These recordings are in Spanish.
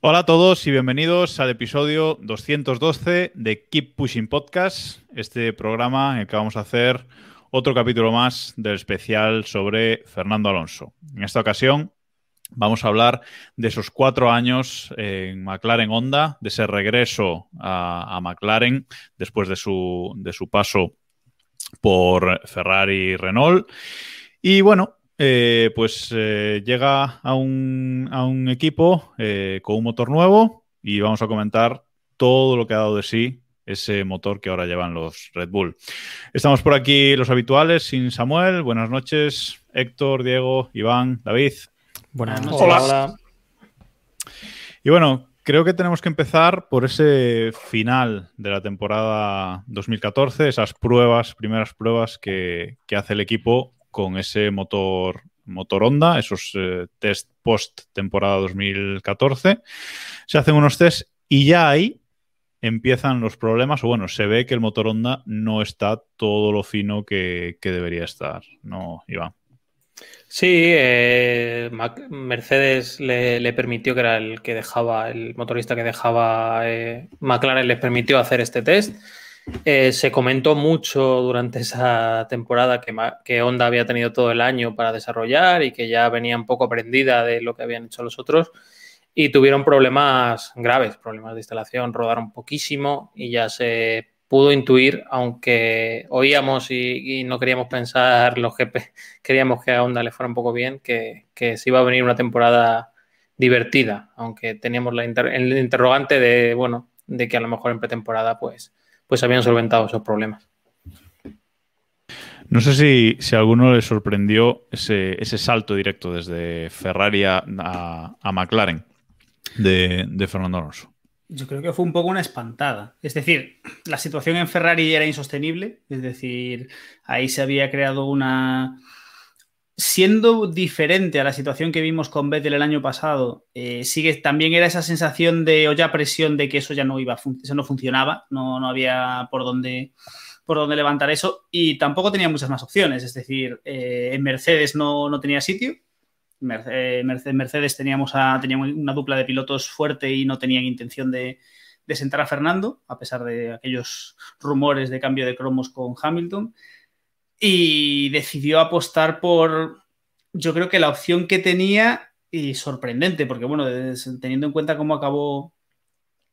Hola a todos y bienvenidos al episodio 212 de Keep Pushing Podcast, este programa en el que vamos a hacer otro capítulo más del especial sobre Fernando Alonso. En esta ocasión vamos a hablar de esos cuatro años en McLaren Honda, de ese regreso a, a McLaren después de su, de su paso por Ferrari y Renault. Y bueno, eh, pues eh, llega a un, a un equipo eh, con un motor nuevo y vamos a comentar todo lo que ha dado de sí ese motor que ahora llevan los Red Bull. Estamos por aquí los habituales, sin Samuel. Buenas noches, Héctor, Diego, Iván, David. Buenas noches. Hola. Y bueno, creo que tenemos que empezar por ese final de la temporada 2014, esas pruebas, primeras pruebas que, hace el equipo con ese motor, motor Honda, esos eh, test post temporada 2014. Se hacen unos test y ya ahí empiezan los problemas, o bueno, se ve que el motor Honda no está todo lo fino que, que debería estar, ¿no, Iván? Sí, eh, Mercedes le, permitió, que era el que dejaba, el motorista que dejaba eh, McLaren, les permitió hacer este test. Eh, se comentó mucho durante esa temporada que, que, Honda había tenido todo el año para desarrollar y que ya venía un poco aprendida de lo que habían hecho los otros y tuvieron problemas graves, problemas de instalación, rodaron poquísimo y ya se pudo intuir, aunque oíamos y, no queríamos pensar los GP, queríamos que a Honda le fuera un poco bien, que, que se iba a venir una temporada divertida, aunque teníamos la inter el interrogante de, bueno, de que a lo mejor en pretemporada pues pues habían solventado esos problemas. No sé si, si a alguno le sorprendió ese, ese, salto directo desde Ferrari a, a McLaren de, de, Fernando Alonso. Yo creo que fue un poco una espantada. Es decir, la situación en Ferrari era insostenible. Es decir, ahí se había creado una. Siendo diferente a la situación que vimos con Vettel el año pasado, eh, sigue, también era esa sensación de olla presión de que eso ya no iba, eso no funcionaba, no, no había por dónde, por dónde levantar eso y tampoco tenía muchas más opciones. Es decir, eh, en Mercedes no, no tenía sitio. Mercedes, Mercedes teníamos una dupla de pilotos fuerte y no tenían intención de, sentar a Fernando, a pesar de aquellos rumores de cambio de cromos con Hamilton y decidió apostar por, yo creo que la opción que tenía y sorprendente, porque bueno, teniendo en cuenta cómo acabó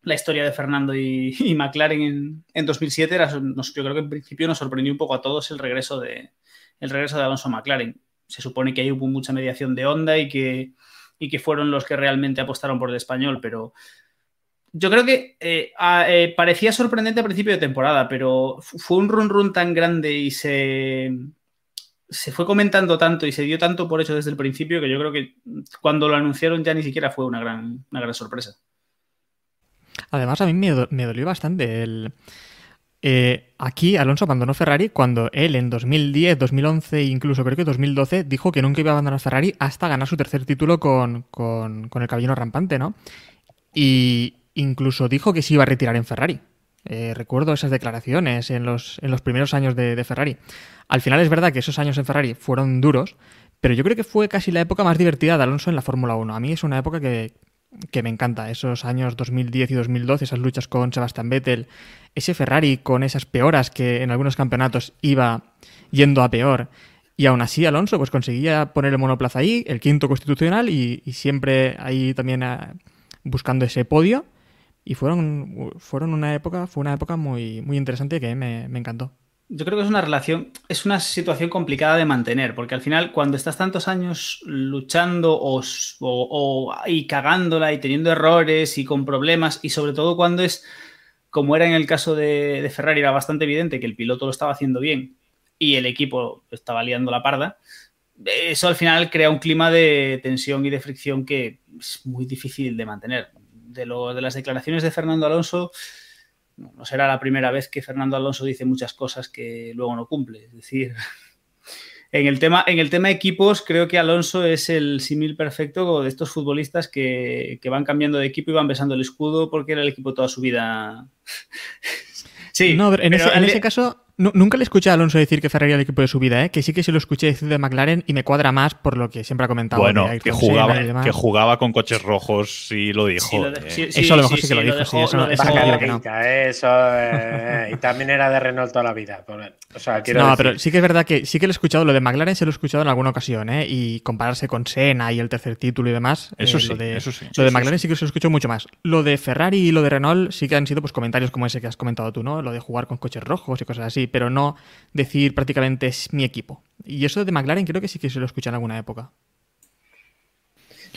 la historia de Fernando y, McLaren en, en 2007, era, yo creo que en principio nos sorprendió un poco a todos el regreso de, el regreso de Alonso McLaren. Se supone que ahí hubo mucha mediación de Honda y que, y que fueron los que realmente apostaron por el español, pero yo creo que eh, eh, parecía sorprendente a principio de temporada, pero fue un run run tan grande y se, se fue comentando tanto y se dio tanto por hecho desde el principio que yo creo que cuando lo anunciaron ya ni siquiera fue una gran, una gran sorpresa. Además, a mí me, me dolió bastante el. Eh, aquí Alonso abandonó Ferrari cuando él en 2010, 2011 e incluso creo que 2012 dijo que nunca iba a abandonar Ferrari hasta ganar su tercer título con, con, el caballero rampante, ¿no? Y, incluso dijo que se iba a retirar en Ferrari. Eh, recuerdo esas declaraciones en los, en los primeros años de, de, Ferrari. Al final es verdad que esos años en Ferrari fueron duros, pero yo creo que fue casi la época más divertida de Alonso en la Fórmula 1. A mí es una época que, que me encanta. Esos años 2010 y 2012, esas luchas con Sebastian Vettel, ese Ferrari con esas peoras que en algunos campeonatos iba yendo a peor. Y aún así Alonso pues conseguía poner el monoplaza ahí, el quinto constitucional y, siempre ahí también a, buscando ese podio y fueron, fueron una época, fue una época muy, muy interesante que me, me, encantó. Yo creo que es una relación, es una situación complicada de mantener, porque al final cuando estás tantos años luchando o, o, o, y cagándola y teniendo errores y con problemas, y sobre todo cuando es, como era en el caso de, de Ferrari, era bastante evidente que el piloto lo estaba haciendo bien y el equipo estaba liando la parda, eso al final crea un clima de tensión y de fricción que es muy difícil de mantener. De, lo, de las declaraciones de Fernando Alonso, no será la primera vez que Fernando Alonso dice muchas cosas que luego no cumple. Es decir, en el tema, en el tema equipos, creo que Alonso es el símil perfecto de estos futbolistas que, que, van cambiando de equipo y van besando el escudo porque era el equipo toda su vida. sí, no, en, ese, en ese caso nunca le escuché a Alonso decir que Ferrari era el equipo de su vida, ¿eh? que sí que se lo escuché decir de McLaren y me cuadra más por lo que siempre ha comentado. Bueno, que jugaba, que jugaba con coches rojos y lo dijo. eso a lo mejor sí, que lo dijo. eso, no, y también era de Renault toda la vida. No, pero sí que es verdad que sí que lo he escuchado. Lo de McLaren se lo he escuchado en alguna ocasión, ¿eh? y compararse con Senna y el tercer título y demás. Eso eh, sí. Lo de, eso sí. Lo de McLaren sí que se lo escucho mucho más. Lo de Ferrari y lo de Renault sí que han sido pues comentarios como ese que has comentado tú, ¿no? Lo de jugar con coches rojos y cosas así, pero no decir prácticamente es mi equipo. Y eso de McLaren creo que sí que se lo escuché en alguna época.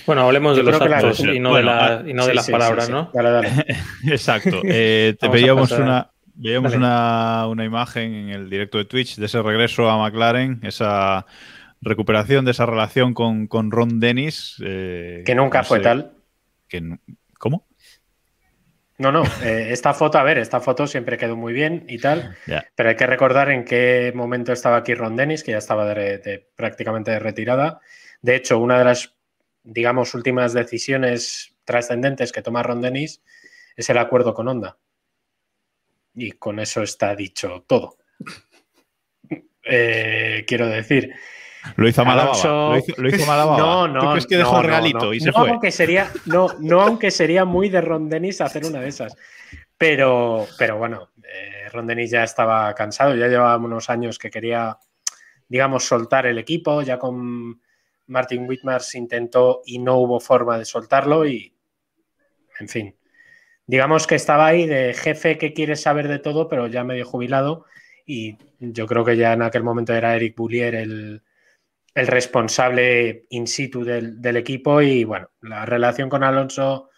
Bueno, hablemos de los actos y no, de, la, y no de las palabras, ¿no? Dale, dale. Exacto. Eh, te veíamos una, veíamos una, una, imagen en el directo de Twitch de ese regreso a McLaren, esa recuperación de esa relación con, con Ron Dennis. Eh, que nunca no fue sé, tal. Que, ¿Cómo? No, no, eh, esta foto, a ver, esta foto siempre quedó muy bien y tal, yeah. pero hay que recordar en qué momento estaba aquí Ron Dennis, que ya estaba de, de, prácticamente de retirada. De hecho, una de las, digamos, últimas decisiones trascendentes que toma Ron Dennis es el acuerdo con Honda. Y con eso está dicho todo. eh, quiero decir, lo hizo Alonso... Lo hizo, lo hizo Malababa. No, no. ¿Tú crees que dejó no, el regalito no, y se no, fue? Aunque sería, no, no, aunque sería muy de Ron Dennis hacer una de esas. Pero, pero bueno, eh, Ron Dennis ya estaba cansado, ya llevaba unos años que quería, digamos, soltar el equipo. Ya con Martin Whitmar se intentó y no hubo forma de soltarlo. Y, en fin, digamos que estaba ahí de jefe que quiere saber de todo, pero ya medio jubilado. Y yo creo que ya en aquel momento era Eric Boulier el el responsable in situ del, del, equipo y bueno, la relación con Alonso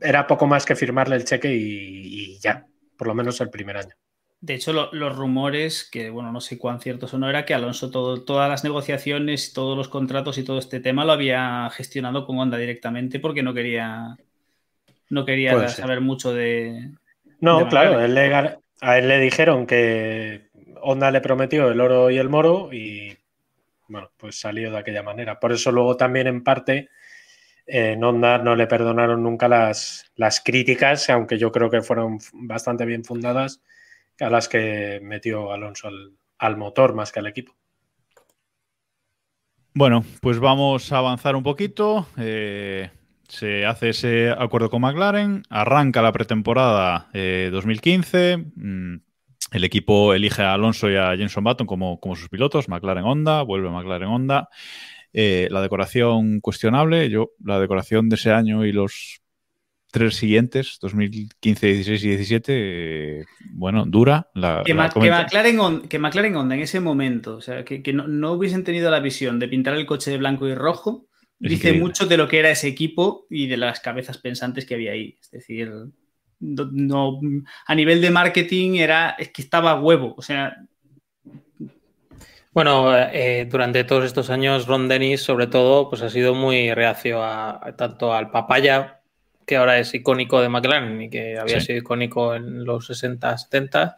era poco más que firmarle el cheque y, ya, por lo menos el primer año. De hecho, lo, los rumores, que bueno, no sé cuán ciertos o no, era que Alonso todas las negociaciones, todos los contratos y todo este tema lo había gestionado con Honda directamente porque no quería no quería saber mucho de. No, de claro, él le, a él le dijeron que Honda le prometió el oro y el moro y bueno, pues salió de aquella manera. Por eso luego también en parte eh, en Honda no le perdonaron nunca las, las, críticas, aunque yo creo que fueron bastante bien fundadas, a las que metió Alonso al, al motor más que al equipo. Bueno, pues vamos a avanzar un poquito. Eh, se hace ese acuerdo con McLaren, arranca la pretemporada eh, 2015. Mmm, el equipo elige a Alonso y a Jenson Button como, como sus pilotos, McLaren Honda, vuelve McLaren Honda. Eh, la decoración cuestionable, yo la decoración de ese año y los tres siguientes, 2015, 16 y 17, eh, bueno, dura. La, que, la que, McLaren, que, McLaren, Honda en ese momento, o sea, que, que no, no, hubiesen tenido la visión de pintar el coche de blanco y rojo, dice increíble. mucho de lo que era ese equipo y de las cabezas pensantes que había ahí. Es decir, no, no, a nivel de marketing era es que estaba huevo, o sea. Bueno, eh, durante todos estos años Ron Dennis, sobre todo, pues ha sido muy reacio a, a, tanto al papaya, que ahora es icónico de McLaren y que había sí. sido icónico en los 60, 70,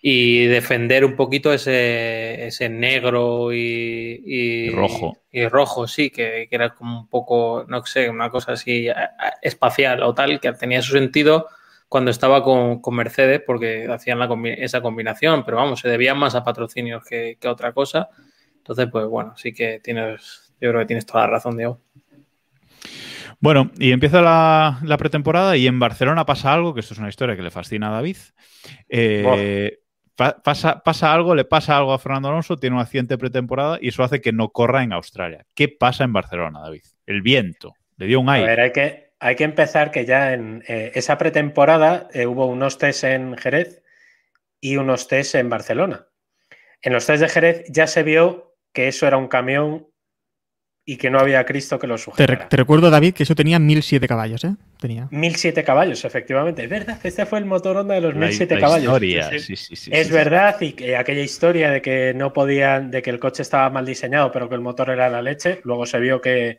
y defender un poquito ese, ese negro y, y, y, rojo. Y rojo, sí, que, que, era como un poco, no sé, una cosa así espacial o tal, que tenía su sentido cuando estaba con, con Mercedes porque hacían la, esa combinación, pero vamos, se debían más a patrocinios que, que, a otra cosa. Entonces, pues bueno, sí que tienes, yo creo que tienes toda la razón, Diego. Bueno, y empieza la, la, pretemporada y en Barcelona pasa algo, que esto es una historia que le fascina a David. Eh, pasa, pasa algo, le pasa algo a Fernando Alonso, tiene un accidente de pretemporada y eso hace que no corra en Australia. ¿Qué pasa en Barcelona, David? El viento, le dio un aire. A ver, hay que, hay que empezar que ya en eh, esa pretemporada eh, hubo unos test en Jerez y unos test en Barcelona. En los test de Jerez ya se vio que eso era un camión y que no había Cristo que lo Te, sujetara. re- te recuerdo, David, que eso tenía 1007 caballos, ¿eh? Tenía. 1007 caballos, efectivamente. Es verdad, este fue el motor Honda de los La, 1007 la caballos. historia, Sí, sí, sí, sí. Es sí, verdad, y que aquella historia de que no podían, de que el coche estaba mal diseñado, pero que el motor era la leche, luego se vio que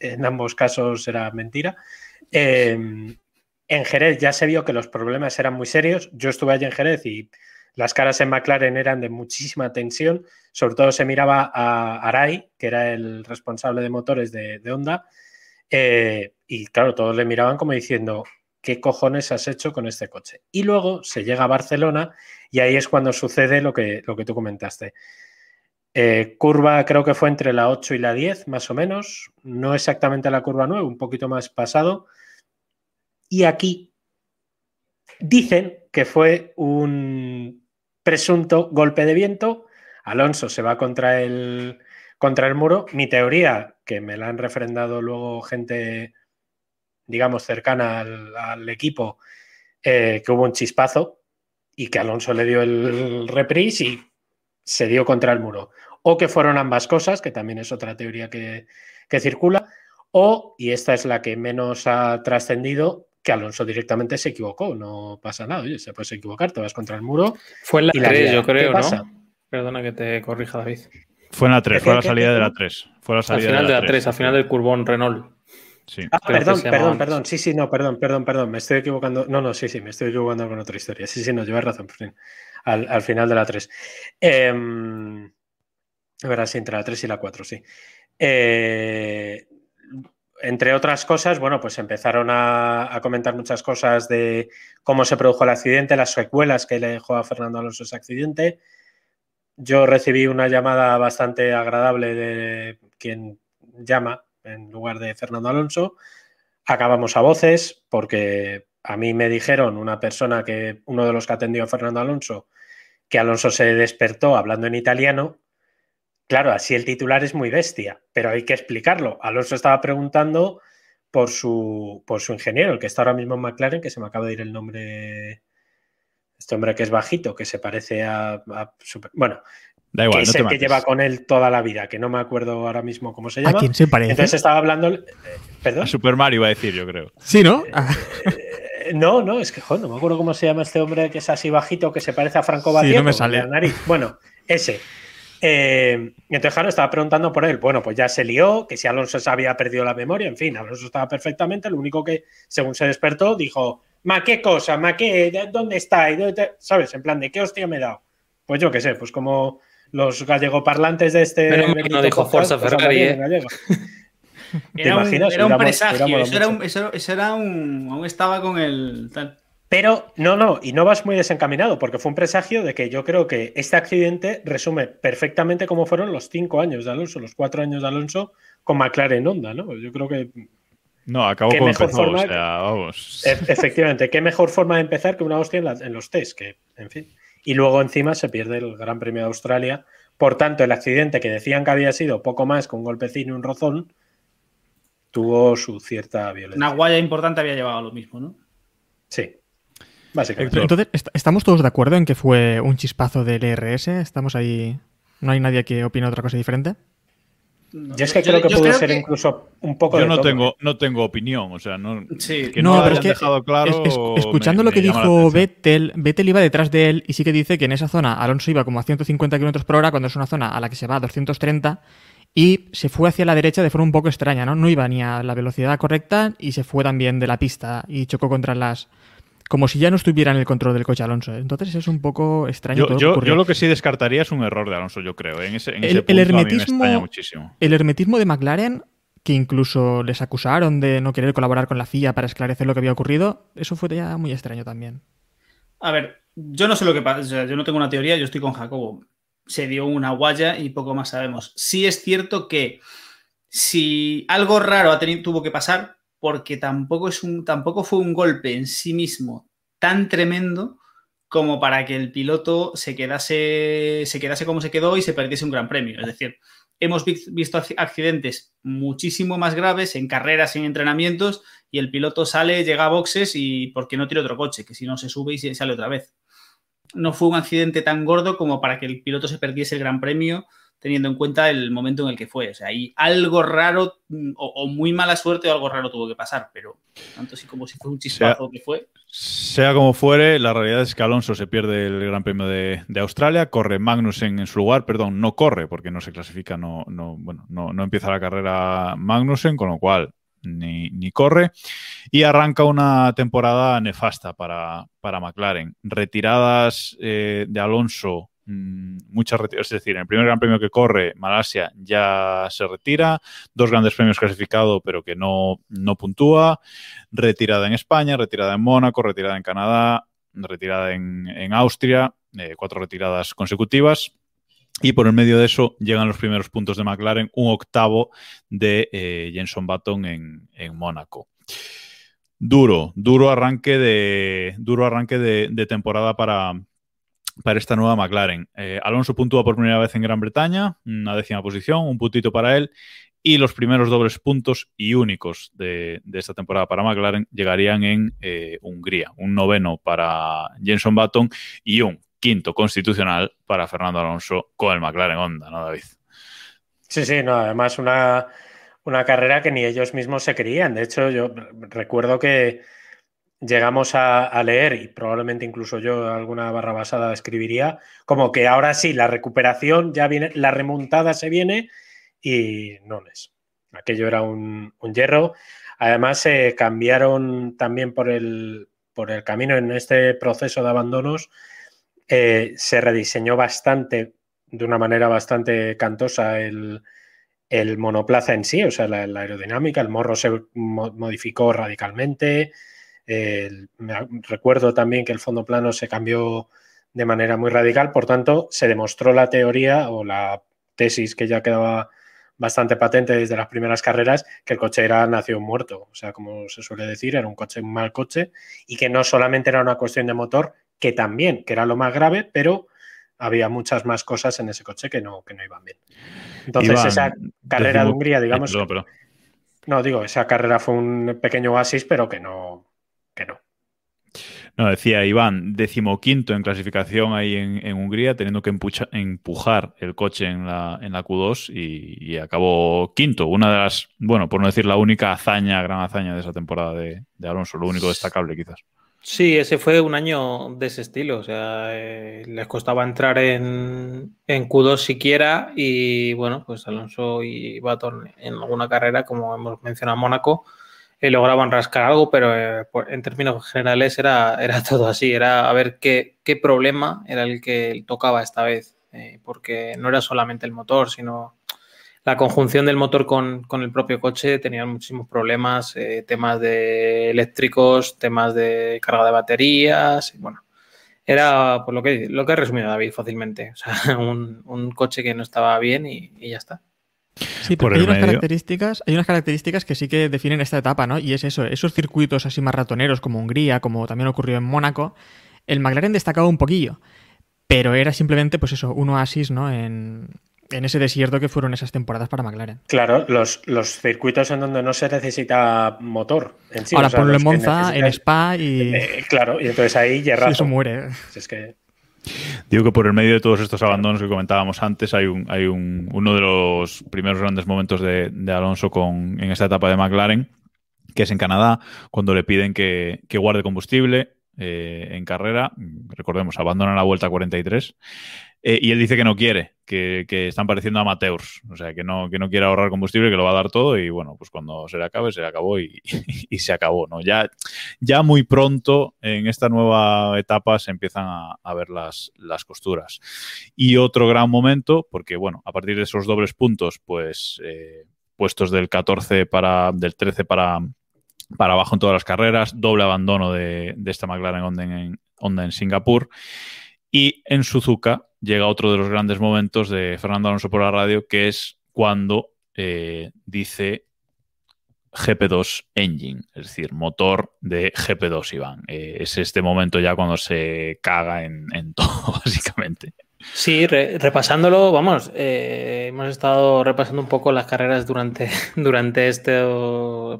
en ambos casos era mentira. Eh, en Jerez ya se vio que los problemas eran muy serios. Yo estuve allí en Jerez y las caras en McLaren eran de muchísima tensión. Sobre todo se miraba a Arai, que era el responsable de motores de, Honda. eh, y claro, todos le miraban como diciendo, ¿qué cojones has hecho con este coche? Y luego se llega a Barcelona y ahí es cuando sucede lo que, lo que tú comentaste. Eh, curva creo que fue entre la 8 y la 10, más o menos. No exactamente la curva 9, un poquito más pasado. Y aquí dicen que fue un presunto golpe de viento. Alonso se va contra el, contra el muro. Mi teoría, que me la han refrendado luego gente, digamos, cercana al, equipo, eh, que hubo un chispazo y que Alonso le dio el reprise y se dio contra el muro. O que fueron ambas cosas, que también es otra teoría que, que circula. O, y esta es la que menos ha trascendido, que Alonso directamente se equivocó. No pasa nada. Oye, se puedes equivocar, te vas contra el muro. Fue en la Y la 3, liada. yo ¿Qué creo, pasa? ¿no? Perdona que te corrija, David. Fue en la 3, ¿Qué, fue la salida de la qué? 3. Fue la Al salida final de la 3, 3, al final del curbón Renault. Sí. Ah, perdón, perdón, antes. perdón. Sí, sí, no, perdón, perdón, perdón. Me estoy equivocando. No, no, sí, sí, me estoy equivocando con otra historia. Sí, sí, no, llevas razón. por fin. Al, al final de la 3. Eh, verás, sí, entre la 3 y la 4, sí. Eh, entre otras cosas, bueno, pues empezaron a, comentar muchas cosas de cómo se produjo el accidente, las secuelas que le dejó a Fernando Alonso ese accidente. Yo recibí una llamada bastante agradable de quien llama en lugar de Fernando Alonso. Acabamos a voces porque a mí me dijeron una persona que, uno de los que atendió a Fernando Alonso, que Alonso se despertó hablando en italiano. Claro, así el titular es muy bestia, pero hay que explicarlo. Alonso estaba preguntando por su, por su ingeniero, el que está ahora mismo en McLaren, que se me acaba de ir el nombre. Este hombre que es bajito, que se parece a. a super- bueno, Da que igual, es no te el que lleva con él toda la vida, que no me acuerdo ahora mismo cómo se ¿A llama. quién se parece? Entonces estaba hablando. eh, ¿Perdón? A Super Mario iba a decir, yo creo. Sí, ¿no? Ah, Eh, No, no, es que joder, no me acuerdo cómo se llama este hombre que es así bajito, que se parece a Franco Sí, Batieto. no me sale. la nariz. Bueno, ese. Eh, entonces, claro, estaba preguntando por él. Bueno, pues ya se lió, que si Alonso se había perdido la memoria, en fin, Alonso estaba perfectamente. Lo único que, según se despertó, dijo: Ma, qué cosa, ma, qué, ¿De- ¿dónde está? ¿Y dónde te-?" ¿Sabes? En plan, ¿de qué hostia me he dado? Pues yo qué sé, pues como los gallegoparlantes de este. Que bendito no dijo Forza pues Ferrari, ¿eh? en gallego. ¿Te Era un, imaginas? era un presagio, hubiera eso era molado un, eso, eso era un. Aún estaba con el. tal. Pero no, no, y no vas muy desencaminado, porque fue un presagio de que yo creo que este accidente resume perfectamente cómo fueron los cinco años de Alonso, los cuatro años de Alonso con McLaren Honda, ¿no? Yo creo que No, acabó como mejor empezó, forma o sea, vamos. e- efectivamente, qué mejor forma de empezar que una hostia en, la- en los test, que, en fin. Y luego encima se pierde el Gran Premio de Australia. Por tanto, el accidente que decían que había sido poco más que un golpecín y un rozón, tuvo su cierta violencia. Una guaya importante había llevado a lo mismo, ¿no? Sí, básicamente. Entonces, est- ¿estamos todos de acuerdo en que fue un chispazo del ERS? ¿Estamos ahí? ¿No hay nadie que opine otra cosa diferente? Yo es que creo que yo pudo creo ser que- incluso un poco Yo de no todo. tengo, no tengo opinión, o sea, no, Sí. que no, no, lo pero es que dejado claro. es- es- escuchando me- lo que dijo. Vettel, Vettel iba detrás de él y sí que dice que en esa zona Alonso iba como a 150 km por hora cuando es una zona a la que se va a 230 y se fue hacia la derecha de forma un poco extraña, ¿no? No iba ni a la velocidad correcta y se fue también de la pista y chocó contra las... Como si ya no estuviera en el control del coche Alonso. ¿eh? Entonces es un poco extraño todo Yo, lo que yo, yo lo que sí descartaría es un error de Alonso, yo creo. En ese, en El- ese el punto a mí me hermetismo- extraña muchísimo. El hermetismo de McLaren, que incluso les acusaron de no querer colaborar con la FIA para esclarecer lo que había ocurrido, eso fue ya muy extraño también. A ver, yo no sé lo que pasa, o sea, yo no tengo una teoría, yo estoy con Jacobo. Se dio una guaya y poco más sabemos. Sí es cierto que si algo raro ha tenido, tuvo que pasar, porque tampoco, fue un golpe en sí mismo tan tremendo como para que el piloto se quedase, se quedase como se quedó y se perdiese un gran premio. Es decir, hemos vi- visto ac- accidentes muchísimo más graves en carreras, en entrenamientos, y el piloto sale, llega a boxes y porque no tiene otro coche, que si no se sube y se sale otra vez. No fue un accidente tan gordo como para que el piloto se perdiese el gran premio teniendo en cuenta el momento en el que fue. O sea, hay algo raro mm, o, o muy mala suerte o algo raro tuvo que pasar, pero tanto así como si fue un chispazo que fue. Sea como fuere, la realidad es que Alonso se pierde el Gran Premio de, de Australia, corre Magnussen en su lugar, perdón, no corre porque no se clasifica, no, no, bueno, no, no empieza la carrera Magnussen, con lo cual ni, ni corre, y arranca una temporada nefasta para, para McLaren. Retiradas eh, de Alonso mm, muchas retiradas, es decir, en el primer gran premio que corre, Malasia ya se retira, dos grandes premios clasificados pero que no, no puntúa, retirada en España, retirada en Mónaco, retirada en Canadá, retirada en, en Austria, eh, cuatro retiradas consecutivas. Y por el medio de eso llegan los primeros puntos de McLaren, un octavo de eh, Jenson Button en, en Mónaco. Duro, duro arranque de, duro arranque de temporada para, para esta nueva McLaren. Eh, Alonso puntúa por primera vez en Gran Bretaña, una décima posición, un puntito para él, y los primeros dobles puntos y únicos de, esta temporada para McLaren llegarían en eh, Hungría. Un noveno para Jenson Button y un quinto constitucional para Fernando Alonso con el McLaren Honda, ¿no, David? Sí, sí, no, además una, una carrera que ni ellos mismos se querían. De hecho, yo recuerdo que llegamos a, leer, y probablemente incluso yo alguna barra basada escribiría, como que ahora sí, la recuperación ya viene, la remontada se viene y no es. Aquello era un, un hierro. Además, se cambiaron también por el, por el camino en este proceso de abandonos, eh, se rediseñó bastante, de una manera bastante cantosa, el, el monoplaza en sí, o sea, la, la, aerodinámica, el morro se mo modificó radicalmente. El, me, recuerdo también que el fondo plano se cambió de manera muy radical, por tanto, se demostró la teoría o la tesis que ya quedaba bastante patente desde las primeras carreras, que el coche era nació muerto, o sea, como se suele decir, era un coche, un mal coche, y que no solamente era una cuestión de motor, que también, que era lo más grave, pero había muchas más cosas en ese coche que no, que no iban bien. Entonces, Iván, esa carrera decimos, de Hungría, digamos. Perdón, perdón. No, digo, esa carrera fue un pequeño oasis, pero que no. Que no. No, decía Iván, decimoquinto en clasificación ahí en, en Hungría, teniendo que empujar el coche en la, en la Q2 y, y, acabó quinto. Una de las, bueno, por no decir la única hazaña, gran hazaña de esa temporada de, de Alonso, lo único destacable quizás. Sí, ese fue un año de ese estilo. O sea, eh, les costaba entrar en, en, Q2 siquiera. Y bueno, pues Alonso y Baton en alguna carrera, como hemos mencionado, Mónaco, lograban rascar algo, pero eh, en términos generales era, era todo así. Era a ver qué, qué problema era el que tocaba esta vez. Eh, porque no era solamente el motor, sino la conjunción del motor con, con, el propio coche tenía muchísimos problemas, eh, temas de eléctricos, temas de carga de baterías, bueno, era por lo que, lo que resumido David fácilmente, o sea, un, un coche que no estaba bien y, y ya está. Sí, pero hay unas, características, hay unas características que sí que definen esta etapa, ¿no? Y es eso, esos circuitos así más ratoneros como Hungría, como también ocurrió en Mónaco, el McLaren destacaba un poquillo, pero era simplemente, pues eso, un oasis, ¿no? En, en ese desierto que fueron esas temporadas para McLaren. Claro, los, los circuitos en donde no se necesita motor en sí. Ahora o sea, ponlo en Monza, necesitan... en Spa y. Eh, claro, y entonces ahí ya sí, eso muere. Es que. Digo que por el medio de todos estos abandonos que comentábamos antes, hay, un, hay un, uno de los primeros grandes momentos de, Alonso con, en esta etapa de McLaren, que es en Canadá, cuando le piden que, que guarde combustible eh, en carrera. Recordemos, abandona la vuelta 43. Eh, y él dice que no quiere, que, están pareciendo amateurs, o sea, que no, que no quiere ahorrar combustible, que lo va a dar todo y bueno, pues cuando se le acabe, se le acabó y, se acabó, ¿no? Ya, ya muy pronto en esta nueva etapa se empiezan a, ver las, las costuras. Y otro gran momento, porque bueno, a partir de esos dobles puntos, pues eh, puestos del 14 para, del 13 para, para abajo en todas las carreras, doble abandono de, de esta McLaren Honda en, Honda en Singapur. Y en Suzuka llega otro de los grandes momentos de Fernando Alonso por la radio, que es cuando eh, dice GP2 Engine, es decir, motor de GP2, Iván. Eh, es este momento ya cuando se caga en, en todo, básicamente. Sí, re, repasándolo, vamos, eh, hemos estado repasando un poco las carreras durante, durante esta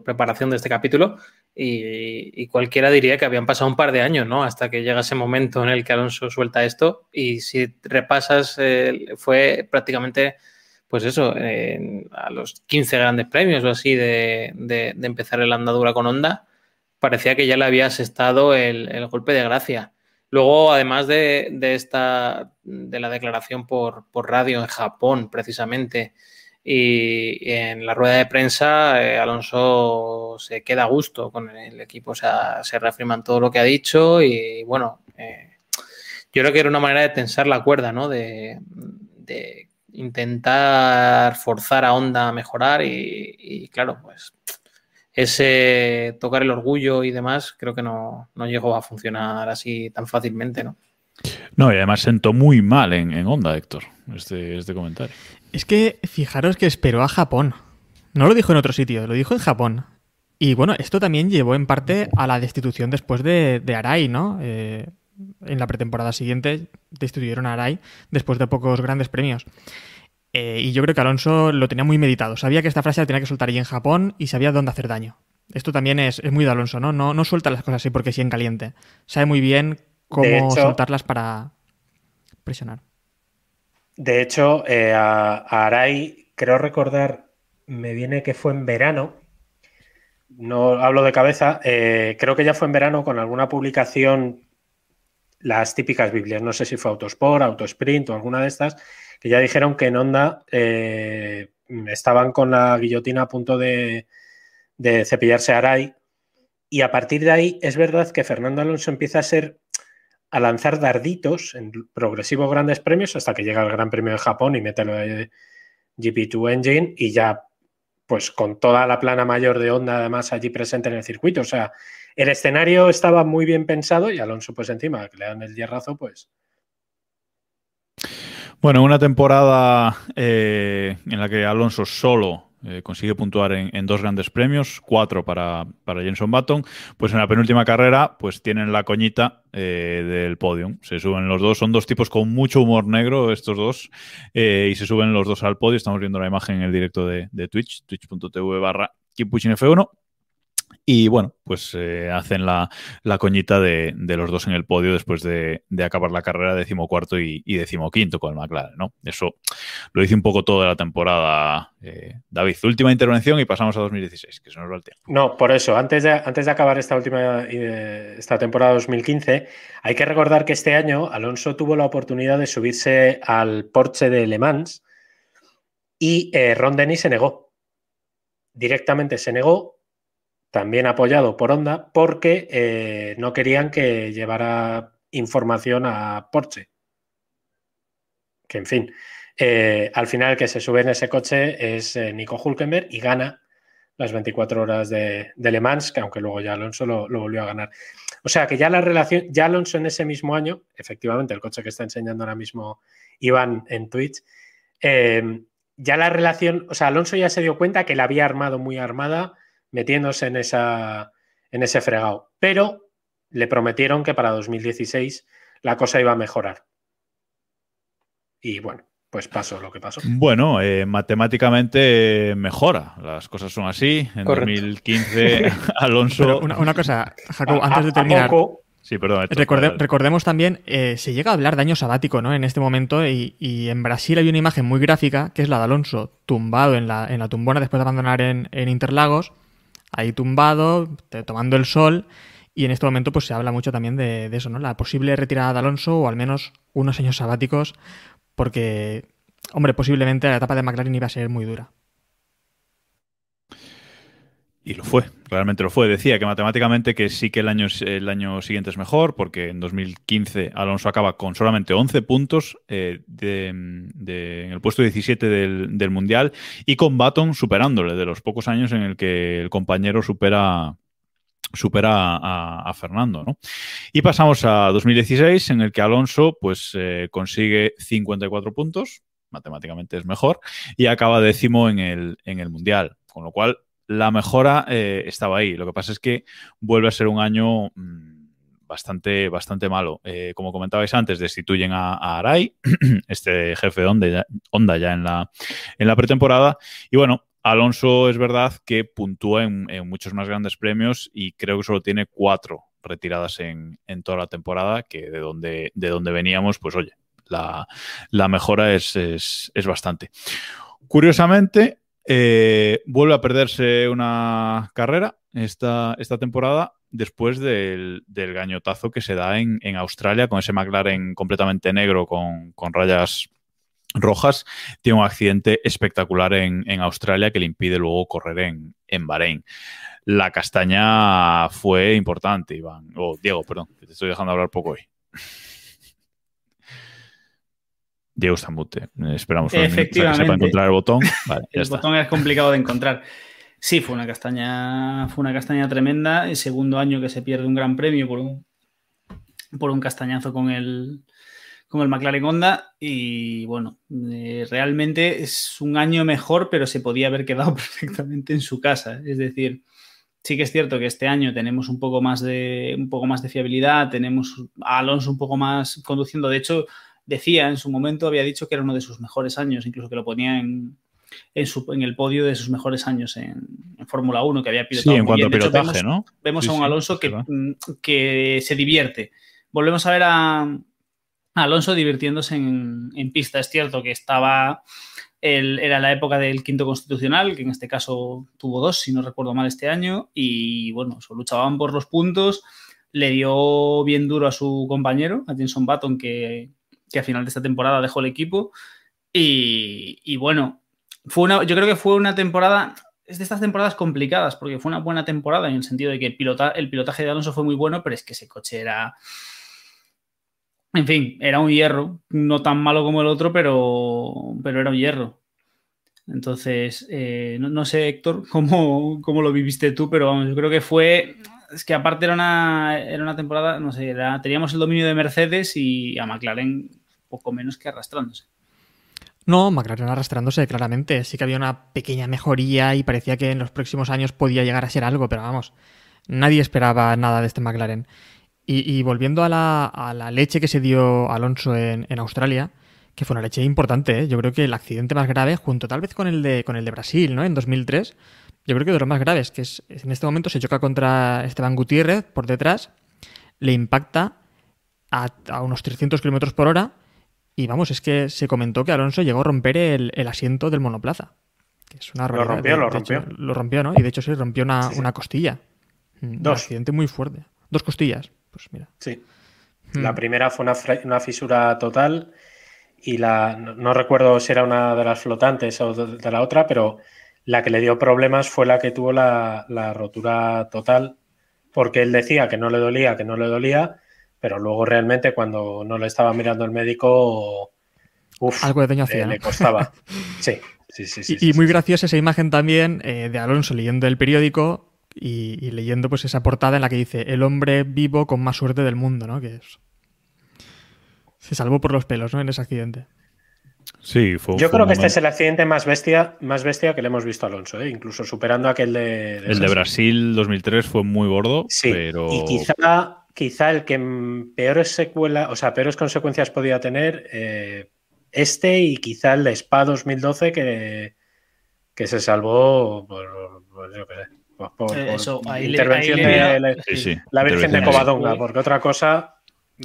preparación de este capítulo y, cualquiera diría que habían pasado un par de años, ¿no? Hasta que llega ese momento en el que Alonso suelta esto y si repasas, eh, fue prácticamente pues eso, a los 15 grandes premios o así de, empezar la andadura con Honda, parecía que ya le había asestado el, golpe de gracia. Luego, además de, esta, de la declaración por, radio en Japón, precisamente, y, en la rueda de prensa, eh, Alonso se queda a gusto con el equipo, o sea, se reafirman todo lo que ha dicho y bueno, eh, yo creo que era una manera de tensar la cuerda, ¿no? De, de intentar forzar a Honda a mejorar y, claro, pues ese tocar el orgullo y demás creo que no, llegó a funcionar así tan fácilmente, ¿no? No, y además sentó muy mal en, en Honda, Héctor, este, este comentario. Es que fijaros que esperó a Japón. No lo dijo en otro sitio, lo dijo en Japón. Y bueno, esto también llevó en parte a la destitución después de, de Arai, ¿no? Eh, en la pretemporada siguiente destituyeron a Arai después de pocos grandes premios. Eh, y yo creo que Alonso lo tenía muy meditado. Sabía que esta frase la tenía que soltar ahí en Japón y sabía dónde hacer daño. Esto también es, muy de Alonso, ¿no? ¿no? No suelta las cosas así porque sí en caliente. Sabe muy bien cómo soltarlas para presionar. De hecho, eh, a, Arai, creo recordar, me viene que fue en verano. No hablo de cabeza. Eh, creo que ya fue en verano con alguna publicación las típicas Biblias, no sé si fue Autosport, Autosprint o alguna de estas, que ya dijeron que en Honda eh, estaban con la guillotina a punto de, cepillarse a Arai. Y a partir de ahí es verdad que Fernando Alonso empieza a ser a lanzar darditos en progresivos grandes premios hasta que llega el Gran Premio de Japón y mete lo de GP2 Engine y ya pues con toda la plana mayor de Honda además allí presente en el circuito. O sea, el escenario estaba muy bien pensado y Alonso, pues encima, que le dan el hierrazo, pues. Bueno, una temporada eh, en la que Alonso solo eh, consigue puntuar en, dos grandes premios, cuatro para, para, Jenson Button, pues en la penúltima carrera pues tienen la coñita eh, del podium. Se suben los dos, son dos tipos con mucho humor negro estos dos, y se suben los dos al podio. Estamos viendo la imagen en el directo de, de Twitch, twitch.tv barra F1. Y bueno, pues eh, hacen la, coñita de, los dos en el podio después de, acabar la carrera decimocuarto y, decimoquinto con el McLaren, ¿no? Eso lo dice un poco toda la temporada. Eh, David, última intervención y pasamos a 2016, que se nos va el tiempo. No, por eso, antes de, antes de acabar esta última eh, esta temporada 2015, hay que recordar que este año Alonso tuvo la oportunidad de subirse al Porsche de Le Mans y Ron Dennis se negó. Directamente se negó también apoyado por Honda, porque eh, no querían que llevara información a Porsche. Que en fin, eh, al final que se sube en ese coche es eh, Nico Hulkenberg y gana las 24 horas de, Le Mans, que aunque luego ya Alonso lo, volvió a ganar. O sea que ya la relación, ya Alonso en ese mismo año, efectivamente, el coche que está enseñando ahora mismo Iván en Twitch, ya la relación, o sea, Alonso ya se dio cuenta que la había armado muy armada, metiéndose en, esa, en ese fregado. Pero le prometieron que para 2016 la cosa iba a mejorar. Y bueno, pues pasó lo que pasó. Bueno, eh, matemáticamente mejora. Las cosas son así. En 2015, Alonso. una, cosa, Jacob, antes de terminar. Sí, perdón. recordemos también, eh, se llega a hablar de año sabático, ¿no? En este momento, y, en Brasil hay una imagen muy gráfica, que es la de Alonso tumbado en la, en la tumbona después de abandonar en, en Interlagos, ahí tumbado, tomando el sol. Y en este momento pues se habla mucho también de, eso, ¿no? La posible retirada de Alonso o al menos unos años sabáticos porque, hombre, posiblemente la etapa de McLaren iba a ser muy dura. Y lo fue, realmente lo fue. Decía que matemáticamente que sí que el año, el año siguiente es mejor, porque en 2015 Alonso acaba con solamente 11 puntos eh, en el puesto 17 del, Mundial y con Baton superándole, de los pocos años en el que el compañero supera supera a, Fernando, ¿no? Y pasamos a 2016, en el que Alonso pues eh, consigue 54 puntos, matemáticamente es mejor, y acaba décimo en el, en el Mundial, con lo cual la mejora eh, estaba ahí. Lo que pasa es que vuelve a ser un año mm, bastante, bastante malo. Eh, como comentabais antes, destituyen a, Arai, este jefe de Honda ya, en, la, en la pretemporada. Y bueno, Alonso es verdad que puntúa en, muchos más grandes premios y creo que solo tiene cuatro retiradas en, toda la temporada, que de donde, de donde veníamos, pues oye, la, mejora es, es, es bastante. Curiosamente, eh, vuelve a perderse una carrera esta, esta temporada después del, del, gañotazo que se da en, en, Australia con ese McLaren completamente negro con, con rayas rojas. Tiene un accidente espectacular en, en, Australia que le impide luego correr en, en Bahrein. La castaña fue importante, Iván. O oh, Diego, perdón, que te estoy dejando hablar poco hoy. Diego está mute. Esperamos que sepa encontrar el botón. Vale, el está. botón es complicado de encontrar. Sí, fue una castaña, fue una castaña tremenda. El segundo año que se pierde un gran premio por un, por un castañazo con el, con el McLaren Honda. Y bueno, eh, realmente es un año mejor, pero se podía haber quedado perfectamente en su casa. Es decir, sí que es cierto que este año tenemos un poco más de, un poco más de fiabilidad, tenemos a Alonso un poco más conduciendo. De hecho, decía en su momento, había dicho que era uno de sus mejores años, incluso que lo ponía en, en, su, en el podio de sus mejores años en, en Fórmula 1, que había pilotado sí, en muy cuanto bien. a pilotaje, hecho, vemos, ¿no? Vemos Sí, a un sí, Alonso que, verdad. que se divierte. Volvemos a ver a, a Alonso divirtiéndose en, en, pista. Es cierto que estaba... El, era la época del quinto constitucional, que en este caso tuvo dos, si no recuerdo mal, este año, y bueno, luchaban por los puntos, le dio bien duro a su compañero, a Jenson Button, que, que a final de esta temporada dejó el equipo. Y, bueno, fue una, yo creo que fue una temporada, es de estas temporadas complicadas, porque fue una buena temporada en el sentido de que el pilotaje de Alonso fue muy bueno, pero es que ese coche era. En fin, era un hierro, no tan malo como el otro, pero, pero era un hierro. Entonces, eh, no, no, sé, Héctor, cómo, cómo, lo viviste tú, pero vamos, yo creo que fue es que aparte era una, era una temporada, no sé, era, teníamos el dominio de Mercedes y a McLaren poco menos que arrastrándose. No, McLaren arrastrándose, claramente. Sí que había una pequeña mejoría y parecía que en los próximos años podía llegar a ser algo, pero vamos, nadie esperaba nada de este McLaren. Y, volviendo a la, leche que se dio Alonso en, en Australia, que fue una leche importante, ¿eh? yo creo que el accidente más grave, junto tal vez con el de, con el de Brasil, ¿no? En 2003, yo creo que de los más graves, que es en este momento se choca contra Esteban Gutiérrez por detrás, le impacta a, a unos 300 kilómetros por hora y vamos, es que se comentó que Alonso llegó a romper el, el asiento del monoplaza. Que es una lo rompió, de, lo de rompió. Hecho, lo rompió, ¿no? Y de hecho se rompió una, sí, sí. una costilla. Dos. Un accidente muy fuerte. Dos costillas. Pues mira. Sí. Hmm. La primera fue una, una fisura total y la no, no, recuerdo si era una de las flotantes o de, de, la otra, pero la que le dio problemas fue la que tuvo la, la, rotura total, porque él decía que no le dolía, que no le dolía, pero luego realmente cuando no le estaba mirando el médico, uf, algo de daño hacía, le, ¿no? le costaba. sí, sí, sí. sí y, y, muy sí, graciosa esa imagen también eh, de Alonso leyendo el periódico y, y, leyendo pues esa portada en la que dice el hombre vivo con más suerte del mundo, ¿no? Que es... se salvó por los pelos, ¿no? En ese accidente. Sí, fue, Yo fue creo que este es el accidente más bestia, más bestia que le hemos visto a Alonso, ¿eh? incluso superando aquel de, de El de Brasil 2003 fue muy gordo, sí, pero... Y quizá, quizá el que peores secuelas, o sea, peores consecuencias podía tener, eh, este y quizá el de Spa 2012 que, que se salvó por, por yo qué sé, por, por, Eso, por ahí intervención le, ahí de le, la, sí, sí, la Virgen de Covadonga, porque otra cosa...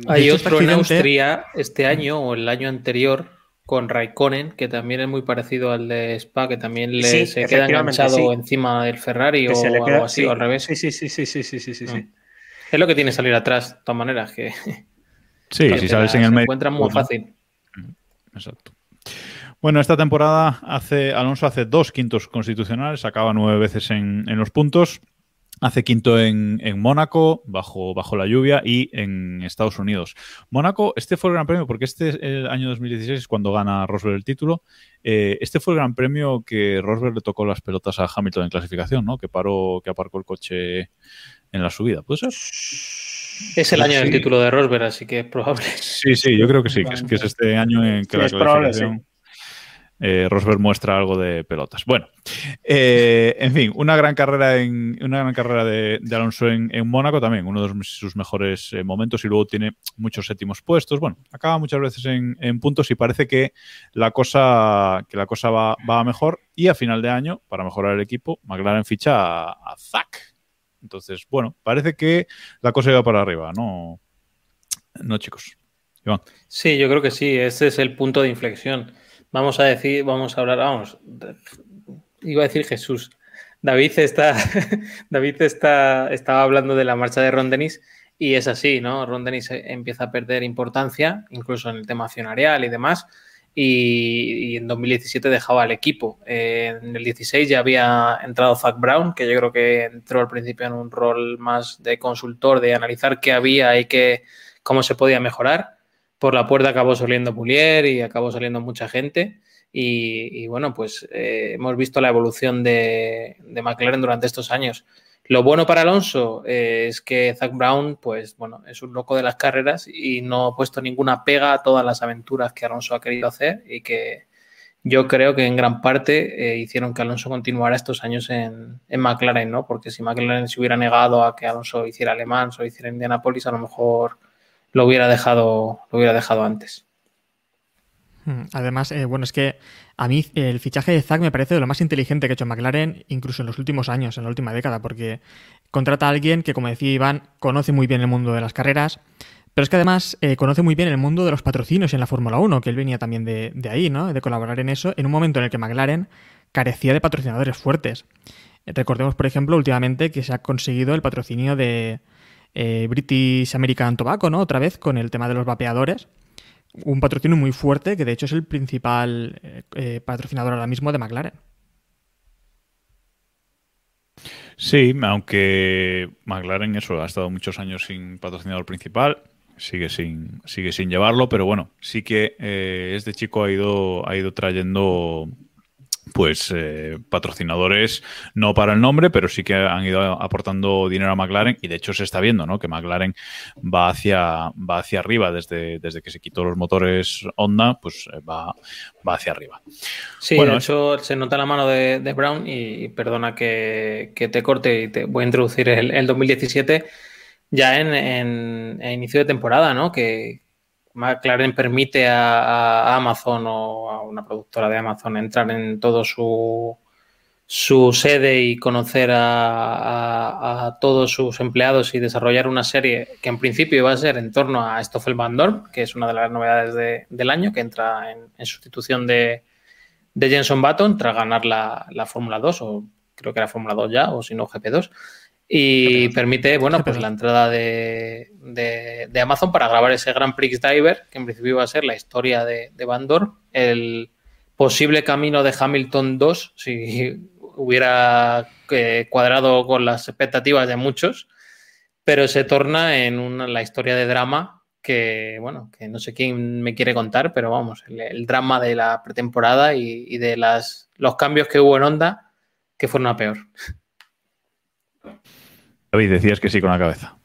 Hay otro en Austria este año o el año anterior con Raikkonen, que también es muy parecido al de Spa, que también le, sí, se queda enganchado sí. encima del Ferrari que o se le queda, algo así, sí, o al revés. Sí, sí, sí, sí, sí, sí, sí, sí, sí. Es lo que tiene salir atrás, de todas maneras, que sí, si sales en el medio. encuentran muy fácil. Exacto. Bueno, esta temporada hace Alonso hace dos quintos constitucionales, acaba nueve veces en, en los puntos. Hace quinto en, en Mónaco, bajo, bajo la lluvia, y en Estados Unidos. Mónaco, este fue el gran premio, porque este es el año 2016 es cuando gana Rosberg el título. Eh, este fue el gran premio que Rosberg le tocó las pelotas a Hamilton en clasificación, ¿no? Que paró, que aparcó el coche en la subida. ¿Puede ser? Es el año sí. del título de Rosberg, así que es probable. Sí, sí, yo creo que sí, que es, que es este año en que sí, la es probable, sí. Eh, Rosberg muestra algo de pelotas. Bueno, eh, en fin, una gran carrera en una gran carrera de, de Alonso en, en, Mónaco también, uno de sus mejores eh, momentos y luego tiene muchos séptimos puestos. Bueno, acaba muchas veces en, en, puntos y parece que la cosa que la cosa va, va, mejor y a final de año para mejorar el equipo McLaren ficha a, a Zack. Entonces, bueno, parece que la cosa iba para arriba, ¿no? No, chicos. Iván. Sí, yo creo que sí, ese es el punto de inflexión. Vamos a decir, vamos a hablar, vamos, iba a decir Jesús. David está, David está, estaba hablando de la marcha de Ron Dennis y es así, ¿no? Ron Dennis empieza a perder importancia, incluso en el tema accionarial y demás, y, en 2017 dejaba el equipo. en el 16 ya había entrado Zach Brown, que yo creo que entró al principio en un rol más de consultor, de analizar qué había y qué, cómo se podía mejorar. Por la puerta acabó saliendo Pulier y acabó saliendo mucha gente. Y, bueno, pues eh, hemos visto la evolución de, McLaren durante estos años. Lo bueno para Alonso eh, es que Zach Brown, pues bueno, es un loco de las carreras y no ha puesto ninguna pega a todas las aventuras que Alonso ha querido hacer y que yo creo que en gran parte eh, hicieron que Alonso continuara estos años en, en, McLaren, ¿no? Porque si McLaren se hubiera negado a que Alonso hiciera Alemán o hiciera Indianapolis, a lo mejor lo hubiera dejado, lo hubiera dejado antes. Hmm, además, eh, bueno, es que a mí el fichaje de Zack me parece de lo más inteligente que ha hecho McLaren, incluso en los últimos años, en la última década, porque contrata a alguien que, como decía Iván, conoce muy bien el mundo de las carreras, pero es que además eh, conoce muy bien el mundo de los patrocinios en la Fórmula 1, que él venía también de, ahí, ¿no? De colaborar en eso, en un momento en el que McLaren carecía de patrocinadores fuertes. Recordemos, por ejemplo, últimamente que se ha conseguido el patrocinio de eh, British American Tobacco, ¿no? Otra vez con el tema de los vapeadores un patrocinio muy fuerte que de hecho es el principal eh, eh, patrocinador ahora mismo de McLaren. Sí, aunque McLaren eso ha estado muchos años sin patrocinador principal, sigue sin, sigue sin llevarlo, pero bueno, sí que eh, este chico ha ido, ha ido trayendo pues eh, patrocinadores no para el nombre, pero sí que han ido aportando dinero a McLaren y de hecho se está viendo, ¿no? Que McLaren va hacia va hacia arriba desde, desde que se quitó los motores Honda, pues eh, va, va hacia arriba. Sí, bueno, de hecho se nota la mano de, Brown y perdona que, te corte y te voy a introducir el, 2017 ya en, en, inicio de temporada, ¿no? Que, McLaren permite a, Amazon o a una productora de Amazon entrar en todo su, su sede y conocer a, todos sus empleados y desarrollar una serie que en principio iba a ser en torno a Stoffel Van Dorn, que es una de las novedades del año, que entra en, sustitución de, de, Jenson Button tras ganar la, la Fórmula 2, o creo que era Fórmula 2 ya, o si no GP2 y permite, bueno, pues la entrada de, de, Amazon para grabar ese Grand Prix Diver, que en principio iba a ser la historia de, de Van el posible camino de Hamilton 2, si hubiera eh, cuadrado con las expectativas de muchos, pero se torna en una, la historia de drama que, bueno, que no sé quién me quiere contar, pero vamos, el, drama de la pretemporada y, y de las, los cambios que hubo en Honda, que fueron a peor. David, decías que sí con la cabeza.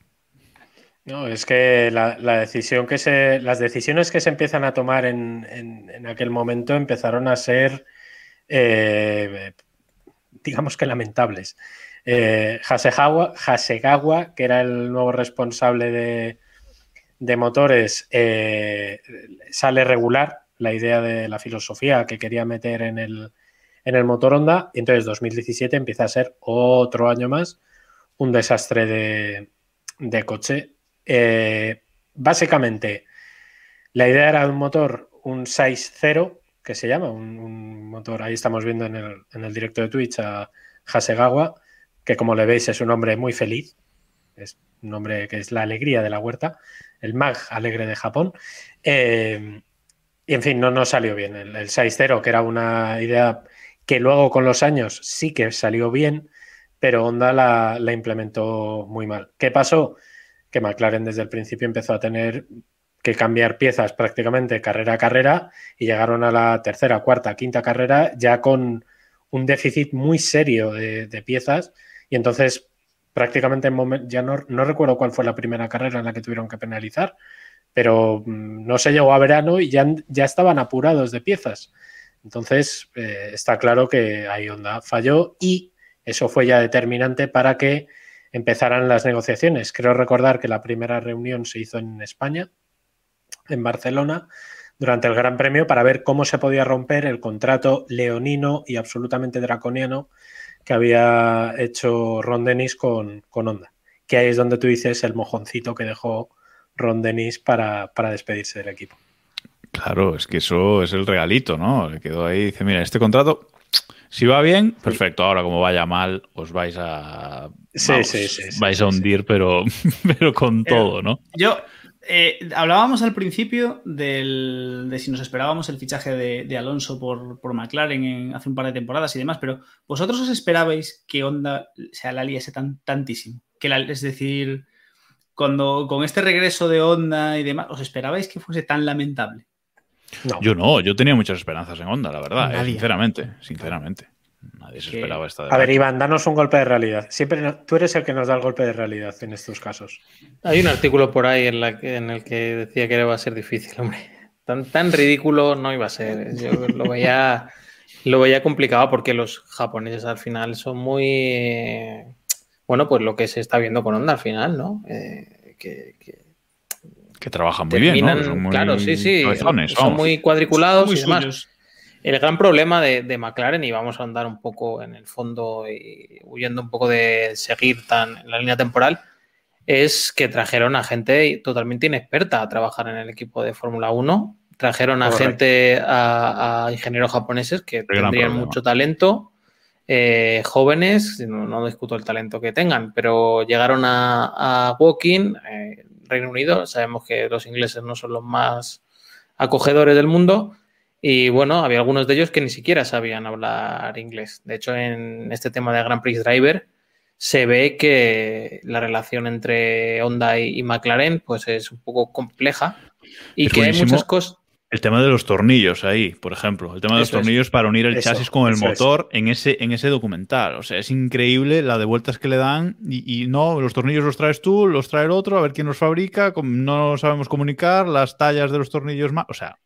No, es que la, decisión que se, las decisiones que se empiezan a tomar en, aquel momento empezaron a ser, eh, digamos que lamentables. Eh, Hasegawa, que era el nuevo responsable de, motores, eh, sale regular la idea de la filosofía que quería meter en el, en el motor Honda, y entonces 2017 empieza a ser otro año más un desastre de, coche. Eh, básicamente, la idea era un motor, un 6.0, que se llama, un, motor, ahí estamos viendo en el, directo de Twitch a Hasegawa, que como le veis es un hombre muy feliz, es un hombre que es la alegría de la huerta, el mag alegre de Japón. Eh, y en fin, no, no salió bien. El, el 6.0, que era una idea que luego con los años sí que salió bien, pero Honda la, implementó muy mal. ¿Qué pasó? Que McLaren desde el principio empezó a tener que cambiar piezas prácticamente carrera a carrera y llegaron a la tercera, cuarta, quinta carrera ya con un déficit muy serio de, piezas y entonces prácticamente en ya no, recuerdo cuál fue la primera carrera en la que tuvieron que penalizar, pero mm, no se llegó a verano y ya, ya estaban apurados de piezas. Entonces eh, está claro que ahí Honda falló y eso fue ya determinante para que empezaran las negociaciones. Creo recordar que la primera reunión se hizo en España, en Barcelona, durante el Gran Premio, para ver cómo se podía romper el contrato leonino y absolutamente draconiano que había hecho Ron Dennis con, con Honda. Que ahí es donde tú dices el mojoncito que dejó Ron Dennis para, para despedirse del equipo. Claro, es que eso es el regalito, ¿no? Le quedó ahí, dice, mira, este contrato, si va bien, perfecto. Ahora, como vaya mal, os vais a. Sí, vamos, sí, sí, vais a hundir, pero, pero con todo, ¿no? Yo, eh, hablábamos al principio del- de si nos esperábamos el fichaje de, de Alonso por, por McLaren en- hace un par de temporadas y demás, pero ¿vosotros os esperabais que Honda se la liase tan, tantísimo? Que la- es decir, cuando con este regreso de Honda y demás, ¿os esperabais que fuese tan lamentable? No. Yo no, yo tenía muchas esperanzas en Honda, la verdad, eh, sinceramente. Sinceramente. Nadie se esperaba esta A ver, Iván, danos un golpe de realidad. Siempre no- tú eres el que nos da el golpe de realidad en estos casos. Hay un artículo por ahí en, la que- en el que decía que iba a ser difícil, hombre. Tan, tan ridículo no iba a ser. Yo lo veía, lo veía complicado porque los japoneses al final son muy. eh, Bueno, pues lo que se está viendo con Honda al final, ¿no? Eh, que, que que trabajan muy bien, terminan- ¿no? Son muy claro, sí, sí. cabezones, son muy cuadriculados Muy y demás. suyos. El gran problema de, de McLaren, y vamos a andar un poco en el fondo y huyendo un poco de seguir tan en la línea temporal, es que trajeron a gente totalmente inexperta a trabajar en el equipo de Fórmula 1. Trajeron a Correcto. gente, a, a ingenieros japoneses que tendrían mucho talento, eh, jóvenes, no, no discuto el talento que tengan, pero llegaron a, a Woking, eh, Reino Unido, sabemos que los ingleses no son los más acogedores del mundo. Y bueno, había algunos de ellos que ni siquiera sabían hablar inglés. De hecho, en este tema de Grand Prix Driver se ve que la relación entre Honda y, McLaren pues es un poco compleja y Es que hay muchas cosas. El tema de los tornillos ahí, por ejemplo. El tema de los es. tornillos para unir el Eso, chasis con el es. motor en, ese, en ese documental. O sea, es increíble la de vueltas que le dan. Y, y no, los tornillos los traes tú, los trae el otro, a ver quién los fabrica. No sabemos comunicar, las tallas de los tornillos más. O sea,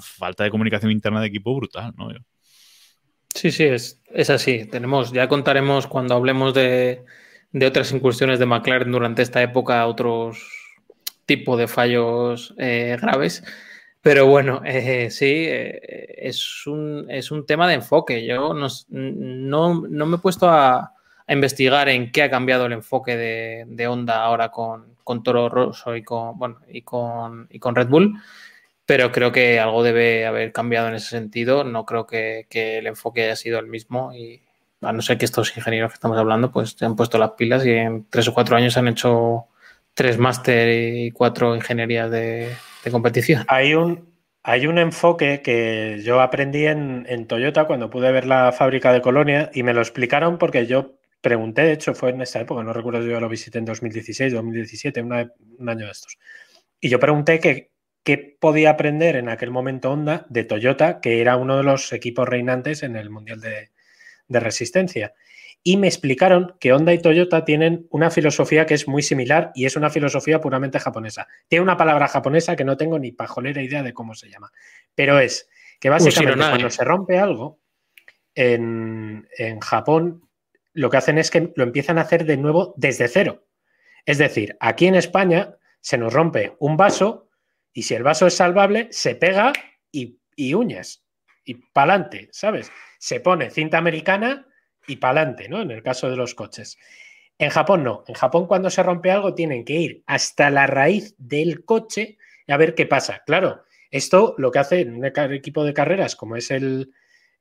falta de comunicación interna de equipo brutal, ¿no? Sí, sí, es, es así. Tenemos, ya contaremos cuando hablemos de, de otras incursiones de McLaren durante esta época, otros tipos de fallos eh, graves. Pero bueno, eh, sí, eh, es, un, es un tema de enfoque. Yo no, no, no me he puesto a, a investigar en qué ha cambiado el enfoque de, de Honda ahora con, con Toro Rosso y con, bueno, y, con, y con Red Bull, pero creo que algo debe haber cambiado en ese sentido. No creo que, que el enfoque haya sido el mismo y a no ser que estos ingenieros que estamos hablando pues se han puesto las pilas y en tres o cuatro años han hecho tres máster y cuatro ingenierías de, de competición. Hay un, hay un enfoque que yo aprendí en, en Toyota cuando pude ver la fábrica de Colonia y me lo explicaron porque yo pregunté, de hecho fue en esta época, no recuerdo si yo lo visité en 2016, 2017, una- un año de estos. Y yo pregunté que qué podía aprender en aquel momento Honda de Toyota, que era uno de los equipos reinantes en el Mundial de, de Resistencia. Y me explicaron que Honda y Toyota tienen una filosofía que es muy similar y es una filosofía puramente japonesa. Tiene una palabra japonesa que no tengo ni pajolera idea de cómo se llama, pero es que básicamente cuando se rompe algo, en, en Japón lo que hacen es que lo empiezan a hacer de nuevo desde cero. Es decir, aquí en España se nos rompe un vaso y si el vaso es salvable, se pega y, y uñas y pa'lante, ¿sabes? Se pone cinta americana y pa'lante, ¿no? En el caso de los coches. En Japón no. En Japón cuando se rompe algo tienen que ir hasta la raíz del coche a ver qué pasa. Claro, esto lo que hace un equipo de carreras como es el,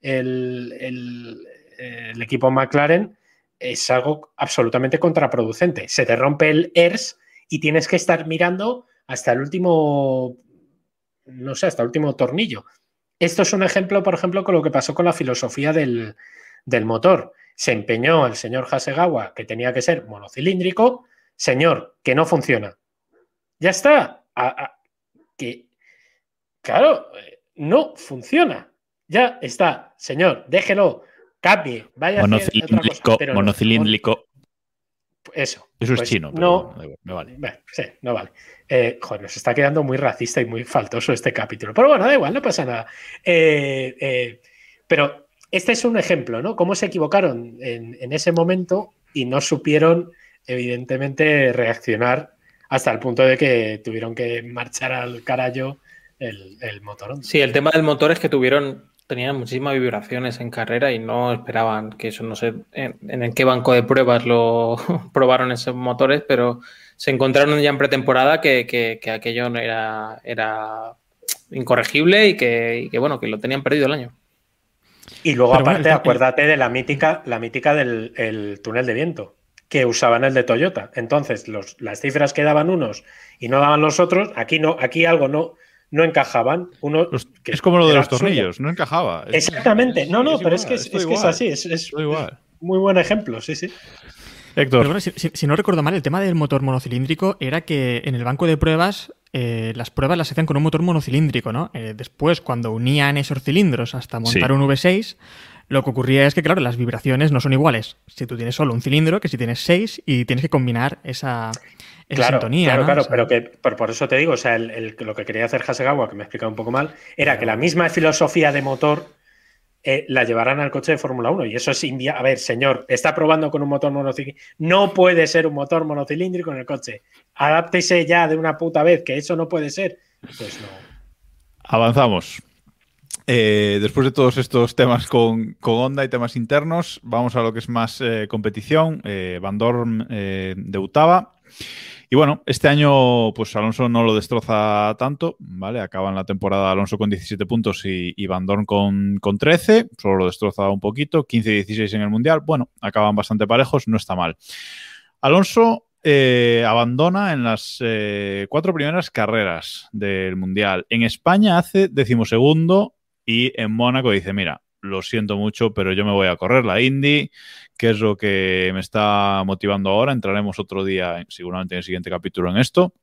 el, el- el equipo McLaren es algo absolutamente contraproducente. Se te rompe el ERS y tienes que estar mirando hasta el último, no sé, hasta el último tornillo. Esto es un ejemplo, por ejemplo, con lo que pasó con la filosofía del, del motor. Se empeñó el señor Hasegawa que tenía que ser monocilíndrico, señor, que no funciona. Ya está. A- a- que, claro, eh, no funciona. Ya está, señor, déjelo, cambie, vaya a hacer otra cosa, Monocilíndrico, no. monocilíndrico. Eso. Eso pues es chino, pero no, vale. bueno, sí, no vale. Eh, joder, nos está quedando muy racista y muy faltoso este capítulo. Pero bueno, da igual, no pasa nada. Eh, eh, pero este es un ejemplo, ¿no? Cómo se equivocaron en, en ese momento y no supieron, evidentemente, reaccionar hasta el punto de que tuvieron que marchar al carajo el, el motor. Sí, el tema del motor es que tuvieron, tenían muchísimas vibraciones en carrera y no esperaban que eso, no sé en, qué banco de pruebas lo probaron esos motores, pero se encontraron ya en pretemporada que, que- que aquello no era, incorregible y que, bueno, que lo tenían perdido el año. Y luego, Pero aparte, acuérdate de la mítica, la mítica del el túnel de viento, que usaban el de Toyota. Entonces, los, las cifras que daban unos y no daban los otros, aquí no, aquí algo no, no encajaban. Uno, Los- que es como lo de los absurdo. tornillos, no encajaba. Es- Exactamente. No, no, pero es que, igual, es, es que es igual, así. Es, es igual. muy buen ejemplo, sí, sí. Héctor, Pero bueno, si, si- si no recuerdo mal, el tema del motor monocilíndrico era que en el banco de pruebas eh, las pruebas las hacían con un motor monocilíndrico, ¿no? Eh, después, cuando unían esos cilindros hasta montar Sí. un V6, lo que ocurría es que, claro, las vibraciones no son iguales si tú tienes solo un cilindro que si tienes seis y tienes que combinar esa, esa Claro, sintonía. claro, ¿no? claro, O sea, pero que por, por eso te digo, o sea, el- el- lo que quería hacer Hasegawa, que me he explicado un poco mal, era que la misma filosofía de motor eh, la llevarán al coche de Fórmula 1. Y eso es invia A ver, señor, está probando con un motor monocilíndrico. No puede ser un motor monocilíndrico en el coche. Adáptese ya de una puta vez, que eso no puede ser. Pues no. avanzamos. Eh, después de todos estos temas con, con Honda y temas internos, vamos a lo que es más eh, competición. Van Dorn debutaba. Y bueno, este año, pues Alonso no lo destroza tanto, ¿vale? Acaba en la temporada Alonso con 17 puntos y, y Van Dorn con, con 13, solo lo destroza un poquito, 15 y 16 en el Mundial. Bueno, acaban bastante parejos, no está mal. Alonso eh, abandona en las eh, cuatro primeras carreras del Mundial. En España hace decimosegundo y en Mónaco dice, mira, lo siento mucho, pero yo me voy a correr la Indy, que es lo que me está motivando ahora. Entraremos otro día, seguramente en el siguiente capítulo, en esto.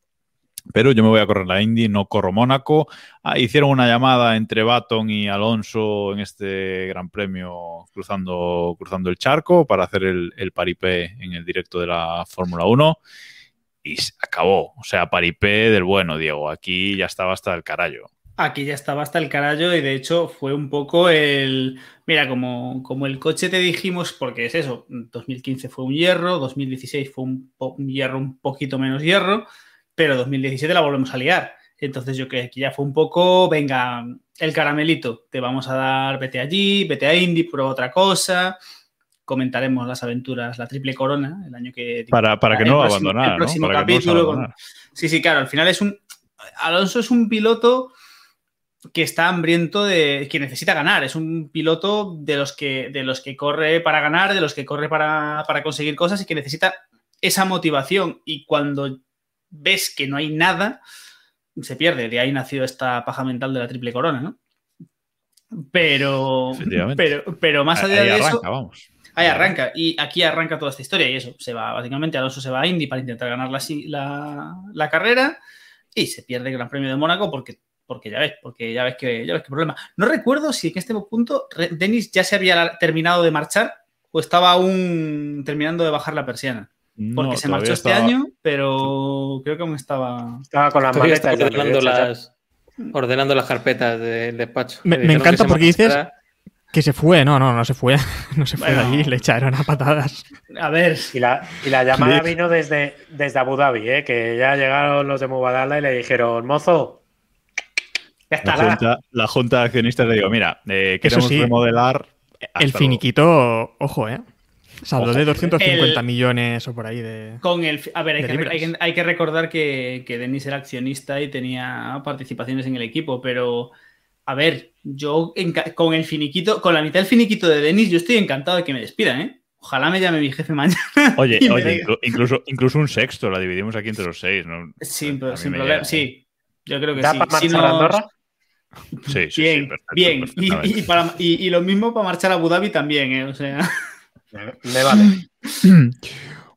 Pero yo me voy a correr la Indy, no corro Mónaco. Ah, hicieron una llamada entre Baton y Alonso en este Gran Premio cruzando, cruzando el charco para hacer el, el paripé en el directo de la Fórmula 1 y se acabó. O sea, paripé del bueno, Diego. Aquí ya estaba hasta el carallo. Aquí ya estaba hasta el carallo y de hecho fue un poco el... Mira, como, como el coche te dijimos, porque es eso, 2015 fue un hierro, 2016 fue un, hierro un poquito menos hierro, pero 2017 la volvemos a liar. Entonces yo creo que aquí ya fue un poco, venga, el caramelito, te vamos a dar, vete allí, vete a Indy, prueba otra cosa, comentaremos las aventuras, la triple corona, el año que... Para, para que no próximo- abandonar, el próximo ¿no? Para que no se capítulo con- abandonar. Sí, sí, claro, al final es un... Alonso es un piloto que está hambriento de que necesita ganar. Es un piloto de los que, de los que corre para ganar, de los que corre para, para conseguir cosas y que necesita esa motivación. Y cuando ves que no hay nada, se pierde. De ahí nació esta paja mental de la triple corona, ¿no? Pero, pero, pero más allá Ahí de arranca, eso, vamos. Ahí arranca. Y aquí arranca toda esta historia. Y eso, se va, básicamente, Alonso se va a Indy para intentar ganar la, la, la carrera y se pierde el Gran Premio de Mónaco porque, porque ya ves, porque ya ves que ya ves qué problema. No recuerdo si en este punto Dennis ya se había terminado de marchar o estaba aún terminando de bajar la persiana. Porque No, se marchó este estaba- año, pero creo que aún estaba. Estaba con las maletas ordenando las, ordenando las carpetas del despacho. Me- encanta que porque dices-. Que se fue, no, no, no se fue. No se fue Bueno. de allí, le echaron a patadas. A ver, Y la, y la llamada vino desde, desde Abu Dhabi, ¿eh? que ya llegaron los de Mubadala y le dijeron, mozo, ya La junta, la junta de accionistas le digo, mira, eh, Eso queremos sí. remodelar. hasta El luego. finiquito, ojo, ¿eh? Se habló Ojo. de 250 El- millones o por ahí de. Con el, a ver, hay que, hay que- hay que recordar que, que Denis era accionista y tenía participaciones en el equipo, pero a ver, yo con el finiquito, con la mitad del finiquito de Denis, yo estoy encantado de que me despidan, ¿eh? Ojalá me llame mi jefe mañana. Oye, oye, incluso, incluso un sexto, la dividimos aquí entre los seis, ¿no? Mí sin problema, llega, ¿eh? sí. Yo creo que ¿Da sí. para Si no- a Andorra? Sí, sí, sí, bien, perfecto, bien. Y, y para- y- y lo mismo para marchar a Abu Dhabi también, ¿eh? O sea, Me, me vale.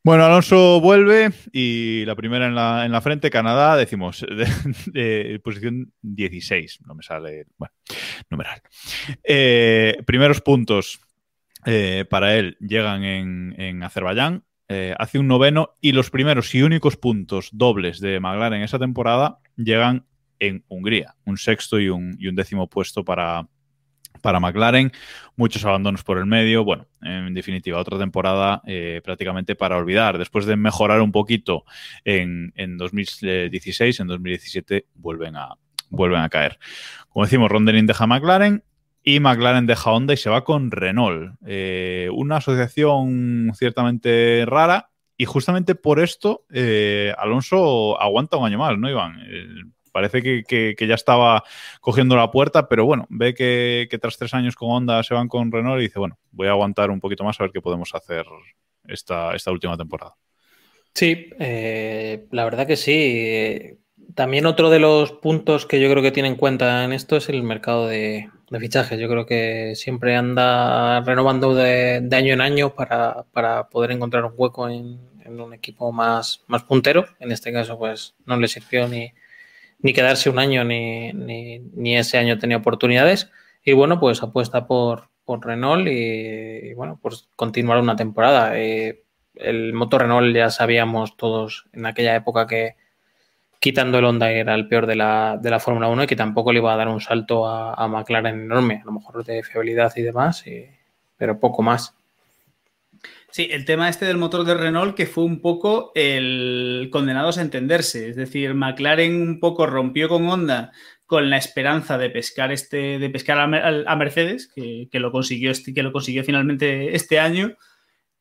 Bueno, Alonso vuelve y la primera en la, en la frente, Canadá, decimos, de, de posición 16, no me sale, bueno, numeral. Eh, primeros puntos eh, para él llegan en, en Azerbaiyán, eh, hace un noveno y los primeros y únicos puntos dobles de McLaren esa temporada llegan en Hungría, un sexto y un, y un décimo puesto para, para McLaren, muchos abandonos por el medio, bueno, en definitiva, otra temporada eh, prácticamente para olvidar. Después de mejorar un poquito en, en 2016, en 2017 vuelven a, vuelven a caer. Como decimos, Rondenin deja McLaren y McLaren deja Honda y se va con Renault. Eh, una asociación ciertamente rara y justamente por esto eh, Alonso aguanta un año más, ¿no, Iván? Parece que, ya estaba cogiendo la puerta, pero bueno, ve que, tras tres años con Honda se van con Renault y dice, bueno, voy a aguantar un poquito más a ver qué podemos hacer esta, esta última temporada. Sí, eh, la verdad que sí. También otro de los puntos que yo creo que tiene en cuenta en esto es el mercado de, fichajes. Yo creo que siempre anda renovando de, año en año para, poder encontrar un hueco en, un equipo más, más puntero. En este caso, pues no le sirvió ni, ni quedarse un año ni, ni, ese año tenía oportunidades. Y bueno, pues apuesta por, por Renault y, bueno, pues continuar una temporada. Eh, el motor Renault ya sabíamos todos en aquella época que quitando el Honda era el peor de la, de la Fórmula 1 y que tampoco le iba a dar un salto a, McLaren enorme, a lo mejor de fiabilidad y demás, pero poco más. Sí, el tema este del motor de Renault que fue un poco el condenados a entenderse. Es decir, McLaren un poco rompió con Honda con la esperanza de pescar este, de pescar a, Mercedes, que, lo consiguió este, que lo consiguió finalmente este año.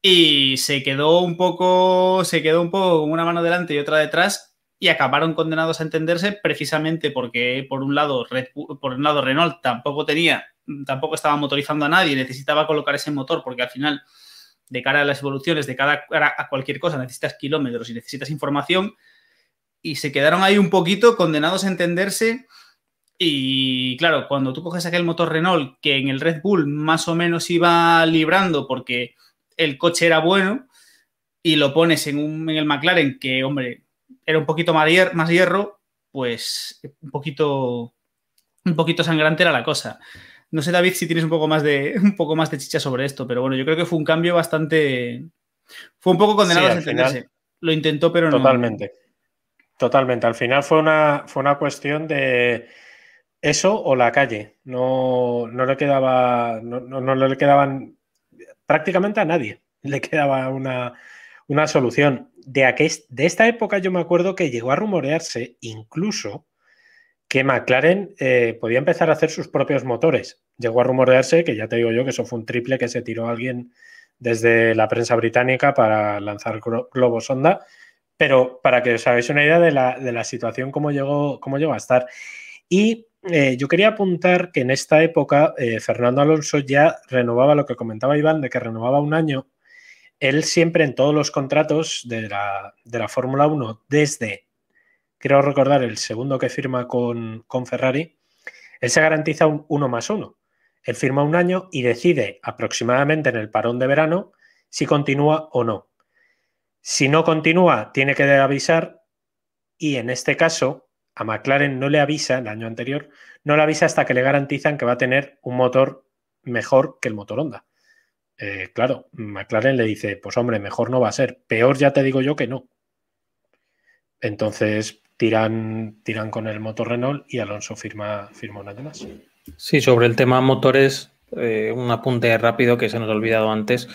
Y se quedó un poco. Se quedó un poco con una mano delante y otra detrás. Y acabaron condenados a entenderse precisamente porque, por un lado, por un lado, Renault tampoco tenía, tampoco estaba motorizando a nadie, necesitaba colocar ese motor porque al final de cara a las evoluciones, de cara a cualquier cosa, necesitas kilómetros y necesitas información. Y se quedaron ahí un poquito condenados a entenderse. Y claro, cuando tú coges aquel motor Renault que en el Red Bull más o menos iba librando porque el coche era bueno y lo pones en, un, en el McLaren que, hombre, era un poquito más, más hierro, pues un poquito, un poquito sangrante era la cosa. No sé, David, si tienes un poco más de un poco más de chicha sobre esto, pero bueno, yo creo que fue un cambio bastante. Fue un poco condenado a entenderse. Lo intentó, pero no. Totalmente. Totalmente. Al final fue una, fue una cuestión de eso o la calle. No, no le quedaba. No, no, le quedaban prácticamente a nadie. Le quedaba una, una solución. De, de esta época yo me acuerdo que llegó a rumorearse incluso que McLaren eh, podía empezar a hacer sus propios motores. Llegó a rumorearse, que ya te digo yo, que eso fue un triple que se tiró alguien desde la prensa británica para lanzar globos Honda, pero para que os hagáis una idea de la, situación, cómo llegó, cómo llegó a estar. Y eh, yo quería apuntar que en esta época eh, Fernando Alonso ya renovaba lo que comentaba Iván, de que renovaba un año. Él siempre en todos los contratos de la, de la Fórmula 1, desde quiero recordar el segundo que firma con, Ferrari, él se garantiza un 1 más 1. Él firma un año y decide aproximadamente en el parón de verano si continúa o no. Si no continúa, tiene que avisar y en este caso a McLaren no le avisa el año anterior, no le avisa hasta que le garantizan que va a tener un motor mejor que el motor Honda. Eh, claro, McLaren le dice, pues hombre, mejor no va a ser, peor ya te digo yo que no. Entonces, tiran, tiran con el motor Renault y Alonso firma, firma un año más. Sí, sobre el tema motores, eh, un apunte rápido que se nos ha olvidado antes.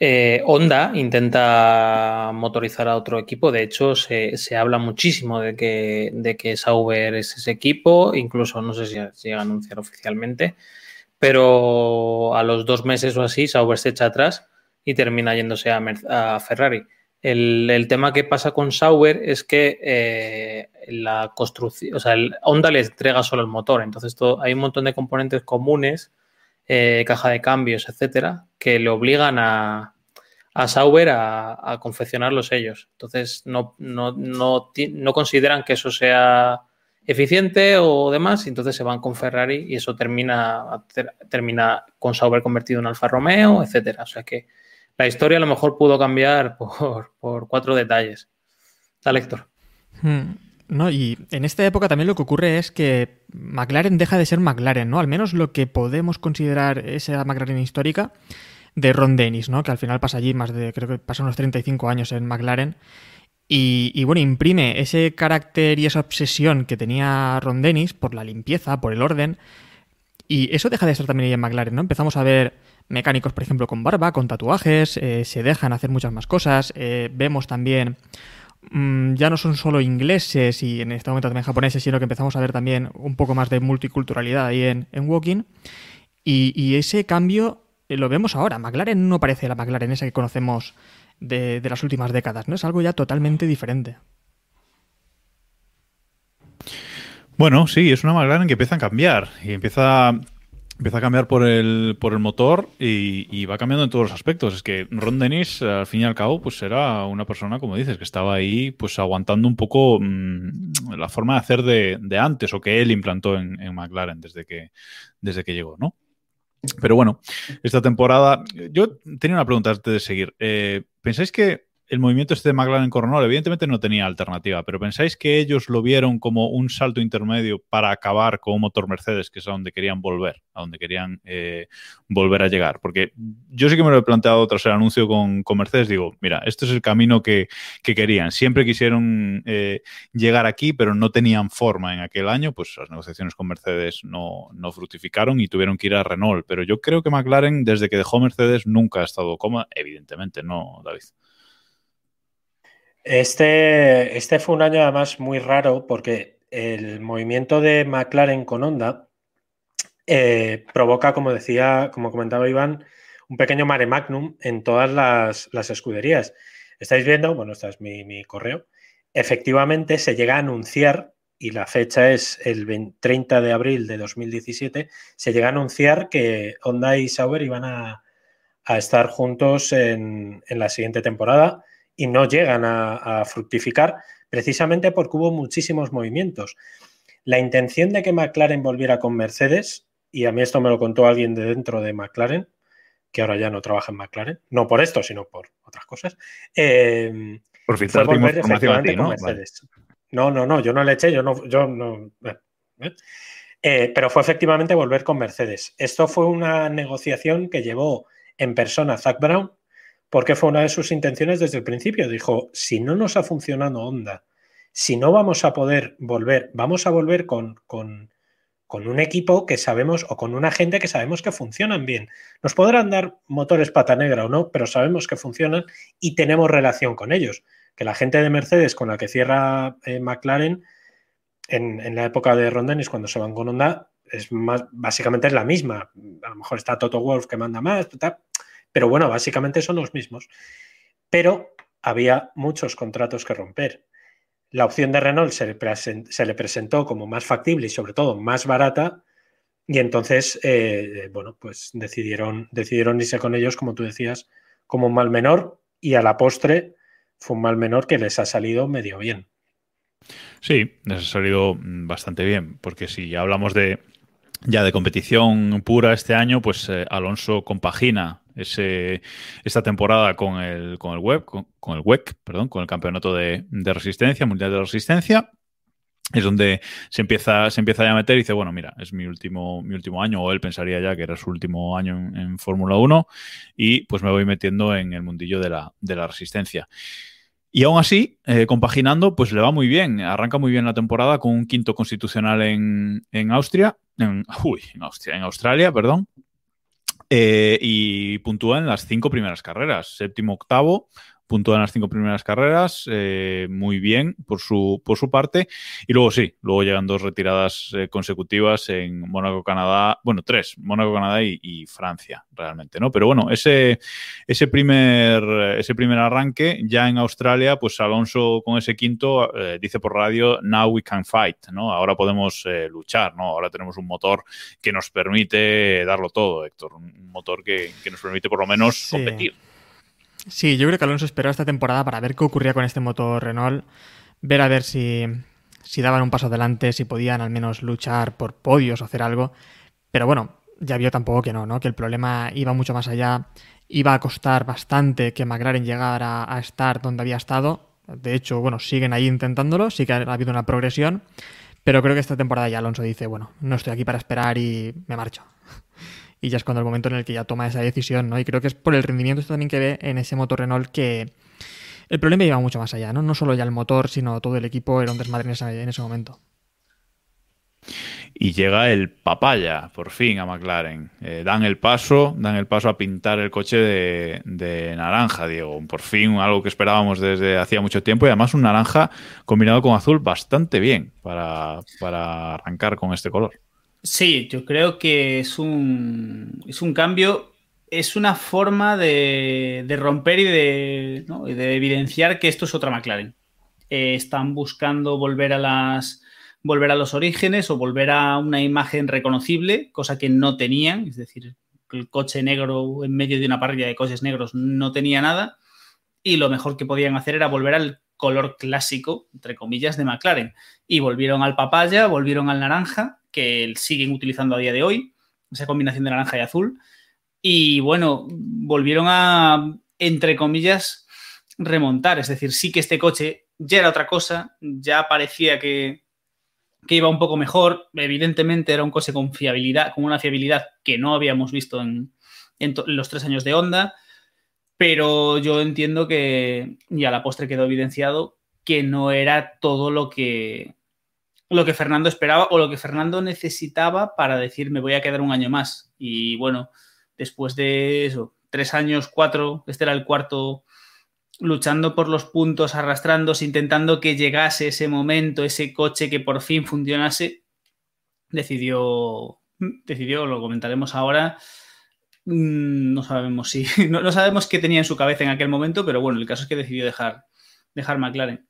Eh, Honda intenta motorizar a otro equipo, de hecho se, habla muchísimo de que, de que Sauber es ese equipo, incluso no sé si llega a anunciar oficialmente, pero a los dos meses o así Sauber se echa atrás y termina yéndose a Ferrari. El, tema que pasa con Sauber es que eh, la construcción, o sea, el Honda le entrega solo el motor, entonces hay un montón de componentes comunes, eh, caja de cambios, etcétera, que le obligan a, Sauber a, confeccionarlos ellos. Entonces no, consideran que eso sea eficiente o demás, y entonces se van con Ferrari y eso termina con Sauber convertido en Alfa Romeo, etcétera. O sea que la historia a lo mejor pudo cambiar por, cuatro detalles. Está Héctor. Hmm. No, y en esta época también lo que ocurre es que McLaren deja de ser McLaren, ¿no? Al menos lo que podemos considerar esa McLaren histórica de Ron Dennis, ¿no? Que al final pasa allí más de, creo que pasa unos 35 años en McLaren. Y, y, bueno, imprime ese carácter y esa obsesión que tenía Ron Dennis por la limpieza, por el orden. Y eso deja de ser también ahí en McLaren, ¿no? Empezamos a ver mecánicos, por ejemplo, con barba, con tatuajes, eh, se dejan hacer muchas más cosas. Eh, vemos también, mm, ya no son solo ingleses y en este momento también japoneses, sino que empezamos a ver también un poco más de multiculturalidad ahí en, en Walking. Y, ese cambio eh, lo vemos ahora. McLaren no parece la McLaren esa que conocemos de, de las últimas décadas, ¿no? Es algo ya totalmente diferente. Bueno, sí, es una McLaren que empieza a cambiar y empieza empieza a cambiar por el, por el motor y, va cambiando en todos los aspectos. Es que Ron Dennis, al fin y al cabo, pues era una persona, como dices, que estaba ahí pues aguantando un poco mm, la forma de hacer de, antes o que él implantó en, McLaren desde que, desde que llegó, ¿no? Pero bueno, esta temporada, yo tenía una pregunta antes de seguir. Eh, ¿Pensáis que el movimiento este de McLaren Coronel evidentemente no tenía alternativa, pero ¿pensáis que ellos lo vieron como un salto intermedio para acabar con un motor Mercedes, que es a donde querían volver, a donde querían eh, volver a llegar? Porque yo sí que me lo he planteado tras el anuncio con, Mercedes, digo, mira, este es el camino que, querían. Siempre quisieron eh, llegar aquí, pero no tenían forma en aquel año, pues las negociaciones con Mercedes no, no fructificaron y tuvieron que ir a Renault. Pero yo creo que McLaren, desde que dejó Mercedes, nunca ha estado cómoda, evidentemente, ¿no, David? Este, este fue un año además muy raro porque el movimiento de McLaren con Honda eh, provoca, como decía, como comentaba Iván, un pequeño mare magnum en todas las, escuderías. Estáis viendo, bueno, este es mi, correo, efectivamente se llega a anunciar, y la fecha es el 30 de abril de 2017, se llega a anunciar que Honda y Sauber iban a, estar juntos en, en la siguiente temporada y no llegan a, fructificar precisamente porque hubo muchísimos movimientos. La intención de que McLaren volviera con Mercedes, y a mí esto me lo contó alguien de dentro de McLaren, que ahora ya no trabaja en McLaren, no por esto, sino por otras cosas. Eh, por fue volver efectivamente con Mercedes. No, no, no, yo no le eché, yo no, yo no. Eh, eh, pero fue efectivamente volver con Mercedes. Esto fue una negociación que llevó en persona Zach Brown, porque fue una de sus intenciones desde el principio. Dijo, si no nos ha funcionado Honda, si no vamos a poder volver, vamos a volver con, con, un equipo que sabemos o con una gente que sabemos que funcionan bien. Nos podrán dar motores pata negra o no, pero sabemos que funcionan y tenemos relación con ellos. Que la gente de Mercedes con la que cierra eh, McLaren en, la época de Ron cuando se van con Honda es más, básicamente es la misma. A lo mejor está Toto Wolf que manda más, pero bueno, básicamente son los mismos. Pero había muchos contratos que romper. La opción de Renault se le, presentó como más factible y sobre todo más barata. Y entonces, eh, bueno, pues decidieron, decidieron irse con ellos, como tú decías, como un mal menor. Y a la postre fue un mal menor que les ha salido medio bien. Sí, les ha salido bastante bien, porque si hablamos de ya de competición pura este año, pues eh, Alonso compagina esta temporada con el, con el web, con, el WEC, perdón, con el campeonato de, resistencia, mundial de resistencia. Es donde se empieza, se empieza a meter y dice, bueno, mira, es mi último, mi último año, o él pensaría ya que era su último año en, Fórmula 1, y pues me voy metiendo en el mundillo de la, de la resistencia. Y aún así, eh, compaginando, pues le va muy bien. Arranca muy bien la temporada con un quinto constitucional en, Austria, en Austria, en Australia, perdón, eh, y puntúa en las cinco primeras carreras, séptimo, octavo, puntúa en las cinco primeras carreras, eh, muy bien por su, por su parte. Y luego sí, luego llegan dos retiradas eh, consecutivas en Mónaco, Canadá, bueno, tres, Mónaco, Canadá y, Francia, realmente, ¿no? Pero bueno, ese, ese, primer, ese primer arranque, ya en Australia, pues Alonso con ese quinto eh, dice por radio, now we can fight, ¿no? Ahora podemos luchar, ¿no? Ahora tenemos un motor que nos permite darlo todo, Héctor, un motor que, nos permite por lo menos competir. Sí, yo creo que Alonso esperó esta temporada para ver qué ocurría con este motor Renault, ver a ver si, si daban un paso adelante, si podían al menos luchar por podios o hacer algo. Pero bueno, ya vio tampoco que no, ¿no? Que el problema iba mucho más allá, iba a costar bastante que McLaren llegara a estar donde había estado. De hecho, bueno, siguen ahí intentándolo, sí que ha habido una progresión, pero creo que esta temporada ya Alonso dice, bueno, no estoy aquí para esperar y me marcho y ya es cuando el momento en el que ya toma esa decisión, ¿no? Y creo que es por el rendimiento también que ve en ese motor Renault que el problema iba mucho más allá, ¿no? No solo ya el motor, sino todo el equipo era un desmadre en ese, momento. Y llega el papaya, por fin, a McLaren. Eh, dan el paso, dan el paso a pintar el coche de, naranja, Diego. Por fin, algo que esperábamos desde hacía mucho tiempo y además un naranja combinado con azul bastante bien para, para arrancar con este color. Sí, yo creo que es un, es un cambio, es una forma de, romper y de, de, evidenciar que esto es otra McLaren. Eh, están buscando volver a las volver a los orígenes o volver a una imagen reconocible, cosa que no tenían, es decir, el coche negro en medio de una parrilla de coches negros no tenía nada y lo mejor que podían hacer era volver al color clásico, entre comillas, de McLaren. Y volvieron al papaya, volvieron al naranja, que siguen utilizando a día de hoy, esa combinación de naranja y azul. Y bueno, volvieron a, entre comillas, remontar. Es decir, sí que este coche ya era otra cosa, ya parecía que, que iba un poco mejor. Evidentemente era un coche con fiabilidad, con una fiabilidad que no habíamos visto en, en los tres años de Honda pero yo entiendo que, y a la postre quedó evidenciado, que no era todo lo que, lo que Fernando esperaba o lo que Fernando necesitaba para decir me voy a quedar un año más. Y bueno, después de eso, tres años, cuatro, este era el cuarto, luchando por los puntos, arrastrándose, intentando que llegase ese momento, ese coche que por fin funcionase, decidió, decidió, lo comentaremos ahora, Mm, no sabemos si. No, sabemos qué tenía en su cabeza en aquel momento, pero bueno, el caso es que decidió dejar, dejar McLaren.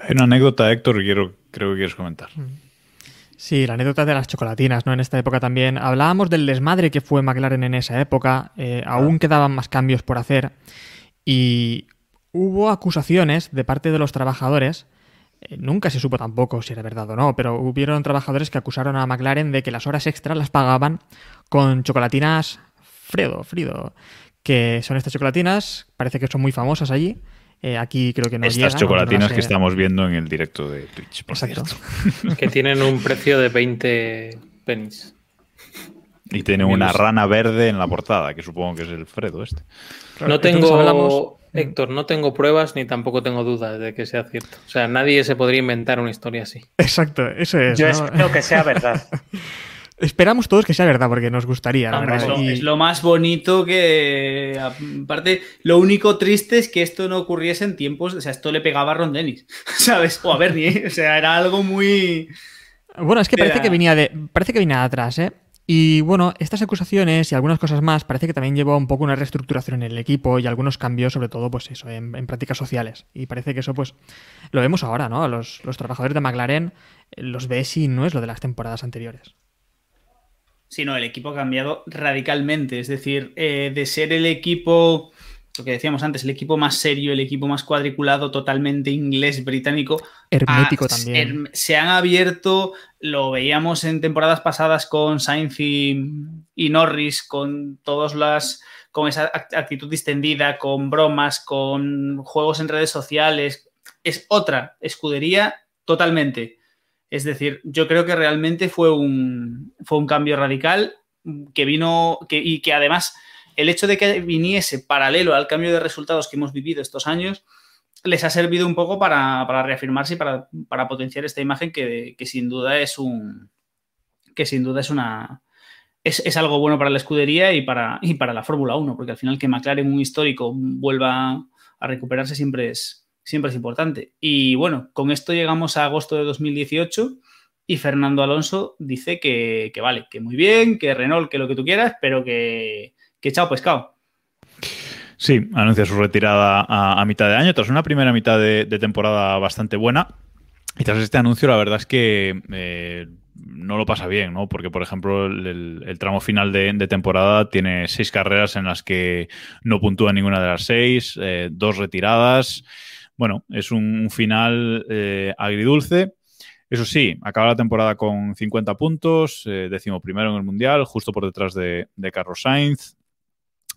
Hay una anécdota, Héctor, que quiero, creo que quieres comentar. Mm. Sí, la anécdota de las chocolatinas, ¿no? En esta época también. Hablábamos del desmadre que fue McLaren en esa época. Eh, aún quedaban más cambios por hacer. Y hubo acusaciones de parte de los trabajadores eh, nunca se supo tampoco si era verdad o no, pero hubieron trabajadores que acusaron a McLaren de que las horas extras las pagaban con chocolatinas Fredo, Frido, que son estas chocolatinas, parece que son muy famosas allí. Eh, aquí creo que no Estas chocolatinas que estamos viendo en el directo de Twitch, por cierto. que tienen un precio de 20 pennies. Y tiene una rana verde en la portada, que supongo que es el Fredo este. no tengo... Mm. Héctor, no tengo pruebas ni tampoco tengo dudas de que sea cierto. O sea, nadie se podría inventar una historia así. Exacto, eso es. Yo espero que sea verdad. Esperamos todos que sea verdad porque nos gustaría. es, lo, más bonito que. Aparte, lo único triste es que esto no ocurriese en tiempos. O sea, esto le pegaba a Ron Dennis, ¿sabes? O a Bernie. O sea, era algo muy. Bueno, es que parece que venía de. Parece que venía de atrás, ¿eh? Y bueno, estas acusaciones y algunas cosas más parece que también llevó un poco una reestructuración en el equipo y algunos cambios, sobre todo, pues eso, en, prácticas sociales. Y parece que eso, pues, lo vemos ahora, ¿no? Los, los trabajadores de McLaren eh, los ves y no es lo de las temporadas anteriores. Sí, no, el equipo ha cambiado radicalmente. Es decir, eh, de ser el equipo lo que decíamos antes, el equipo más serio, el equipo más cuadriculado, totalmente inglés, británico. Hermético también. Se han abierto, lo veíamos en temporadas pasadas con Sainz y, Norris, con todas las. con esa actitud distendida, con bromas, con juegos en redes sociales. Es otra escudería totalmente. Es decir, yo creo que realmente fue un, fue un cambio radical que vino que, y que además el hecho de que viniese paralelo al cambio de resultados que hemos vivido estos años les ha servido un poco para, reafirmarse y para, potenciar esta imagen que, sin duda es un que sin duda es una es, algo bueno para la escudería y para, y para la Fórmula 1, porque al final que McLaren un histórico vuelva a recuperarse siempre es, siempre es importante. Y bueno, con esto llegamos a agosto de 2018 y Fernando Alonso dice que, que vale, que muy bien, que Renault, que lo que tú quieras, pero que, que chao pescado. Sí, anuncia su retirada a, mitad de año, tras una primera mitad de, temporada bastante buena. Y tras este anuncio, la verdad es que eh, no lo pasa bien, ¿no? Porque, por ejemplo, el, tramo final de, temporada tiene seis carreras en las que no puntúa ninguna de las seis, eh, dos retiradas. Bueno, es un, final eh, agridulce. Eso sí, acaba la temporada con 50 puntos, décimo primero en el Mundial, justo por detrás de, de Carlos Sainz,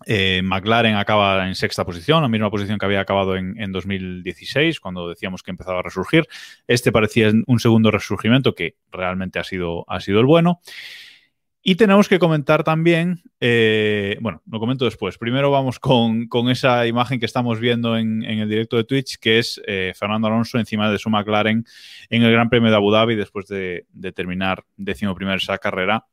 eh, McLaren acaba en sexta posición, la misma posición que había acabado en, 2016, cuando decíamos que empezaba a resurgir. Este parecía un segundo resurgimiento que realmente ha sido, ha sido el bueno. Y tenemos que comentar también, eh, bueno, lo comento después. Primero vamos con, esa imagen que estamos viendo en, el directo de Twitch, que es eh, Fernando Alonso encima de su McLaren en el Gran Premio de Abu Dhabi después de, de terminar décimo primero esa carrera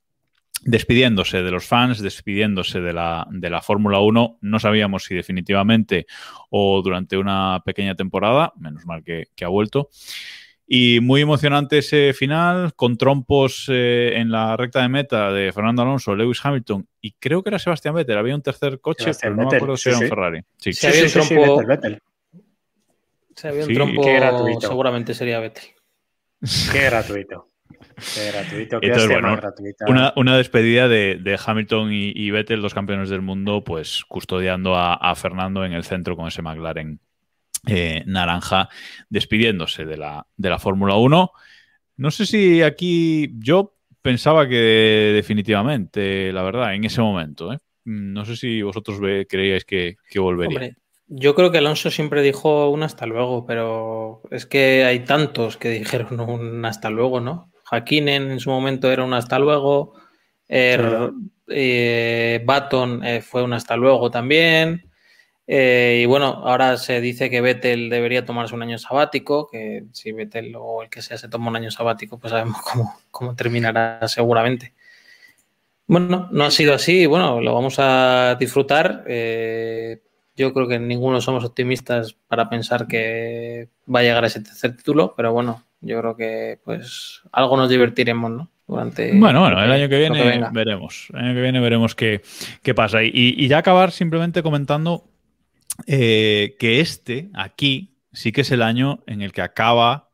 despidiéndose de los fans, despidiéndose de la, de la Fórmula 1. No sabíamos si definitivamente o durante una pequeña temporada, menos mal que, ha vuelto. Y muy emocionante ese final, con trompos eh, en la recta de meta de Fernando Alonso, Lewis Hamilton y creo que era Sebastián Vettel. Había un tercer coche, pero no me acuerdo si era un Ferrari. Sí, si había un trompo, Si había un trompo, seguramente sería Vettel. Qué gratuito. Qué gratuito, qué Entonces, bueno, gratuita. Una, una despedida de, de Hamilton y, y Vettel, dos campeones del mundo, pues custodiando a, a Fernando en el centro con ese McLaren eh, naranja, despidiéndose de la, de la Fórmula 1. No sé si aquí yo pensaba que definitivamente, la verdad, en ese momento, ¿eh? no sé si vosotros ve- creíais que, que volvería. Hombre, yo creo que Alonso siempre dijo un hasta luego, pero es que hay tantos que dijeron un hasta luego, ¿no? Hakkinen en su momento era un hasta luego, er, eh, Baton eh, fue un hasta luego también. Eh, y bueno, ahora se dice que Vettel debería tomarse un año sabático, que si Vettel o el que sea se toma un año sabático, pues sabemos cómo, cómo terminará seguramente. Bueno, no ha sido así, bueno, lo vamos a disfrutar. Eh, yo creo que ninguno somos optimistas para pensar que va a llegar a ese tercer título, pero bueno, yo creo que pues algo nos divertiremos, ¿no? Durante Bueno, bueno, el año que viene veremos. El año que viene veremos qué, qué pasa. Y, y ya acabar simplemente comentando eh, que este, aquí, sí que es el año en el que acaba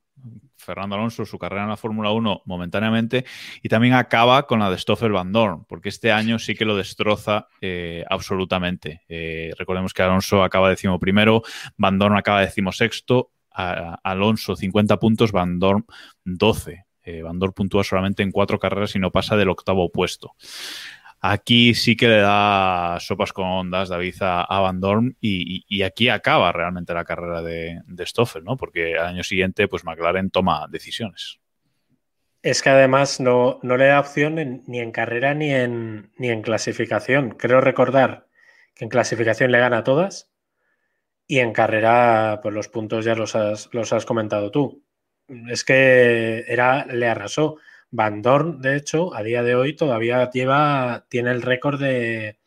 Fernando Alonso su carrera en la Fórmula 1 momentáneamente y también acaba con la de Stoffel Van Dorn, porque este año sí que lo destroza eh, absolutamente. Eh, recordemos que Alonso acaba décimo primero, Van Dorn acaba décimo sexto, Alonso 50 puntos, Van Dorn 12. Eh, Van Dorn puntúa solamente en cuatro carreras y no pasa del octavo puesto. Aquí sí que le da sopas con ondas David a, a Van Dorn y, aquí acaba realmente la carrera de, de Stoffel, ¿no? Porque al año siguiente, pues McLaren toma decisiones. Es que además no, no le da opción ni en carrera ni en, ni en clasificación. Creo recordar que en clasificación le gana todas y en carrera, pues los puntos ya los has, los has comentado tú. Es que era, le arrasó. Van Dorn, de hecho, a día de hoy todavía lleva, tiene el récord de.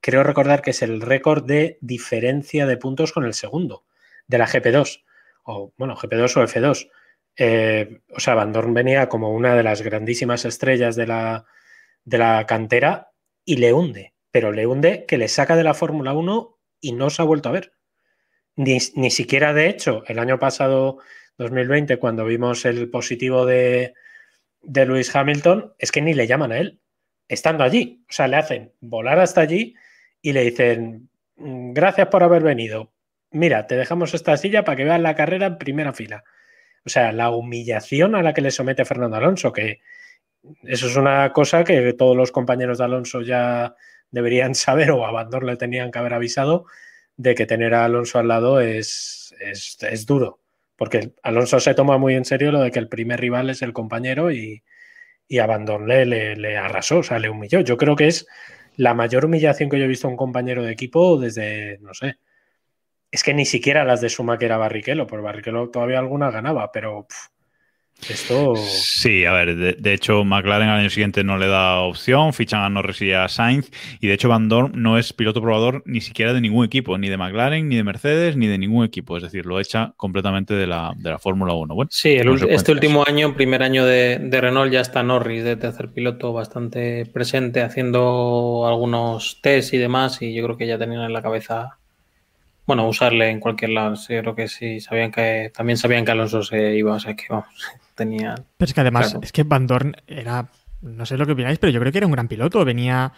Creo recordar que es el récord de diferencia de puntos con el segundo, de la GP2. O, bueno, GP2 o F2. Eh, o sea, Van Dorn venía como una de las grandísimas estrellas de la, de la cantera y le hunde. Pero le hunde que le saca de la Fórmula 1 y no se ha vuelto a ver. Ni, ni siquiera, de hecho, el año pasado, 2020, cuando vimos el positivo de, de Lewis Hamilton, es que ni le llaman a él, estando allí. O sea, le hacen volar hasta allí y le dicen, "Mm, gracias por haber venido. Mira, te dejamos esta silla para que veas la carrera en primera fila. O sea, la humillación a la que le somete Fernando Alonso, que eso es una cosa que todos los compañeros de Alonso ya deberían saber o a Van Dorn le tenían que haber avisado de que tener a Alonso al lado es, es, es duro. Porque Alonso se toma muy en serio lo de que el primer rival es el compañero y, y le, arrasó, o sea, le humilló. Yo creo que es la mayor humillación que yo he visto a un compañero de equipo desde, no sé, es que ni siquiera las de Schumacher a Barrichello, por Barrichello todavía alguna ganaba, pero esto... Sí, a ver, de, de hecho McLaren al año siguiente no le da opción, fichan a Norris y a Sainz y de hecho Van Dorn no es piloto probador ni siquiera de ningún equipo, ni de McLaren, ni de Mercedes, ni de ningún equipo, es decir, lo echa completamente de la, de la Fórmula 1. Bueno, Sí, el este último año, primer año de, de Renault, ya está Norris de tercer piloto bastante presente, haciendo algunos test y demás, y yo creo que ya tenían en la cabeza, bueno, usarle en cualquier lado. Sí, creo que sí, sabían que también sabían que Alonso se iba, o sea que vamos, tenían. Pero es que además, Claro. es que Van Dorn era, no sé lo que opináis, pero yo creo que era un gran piloto. Venía,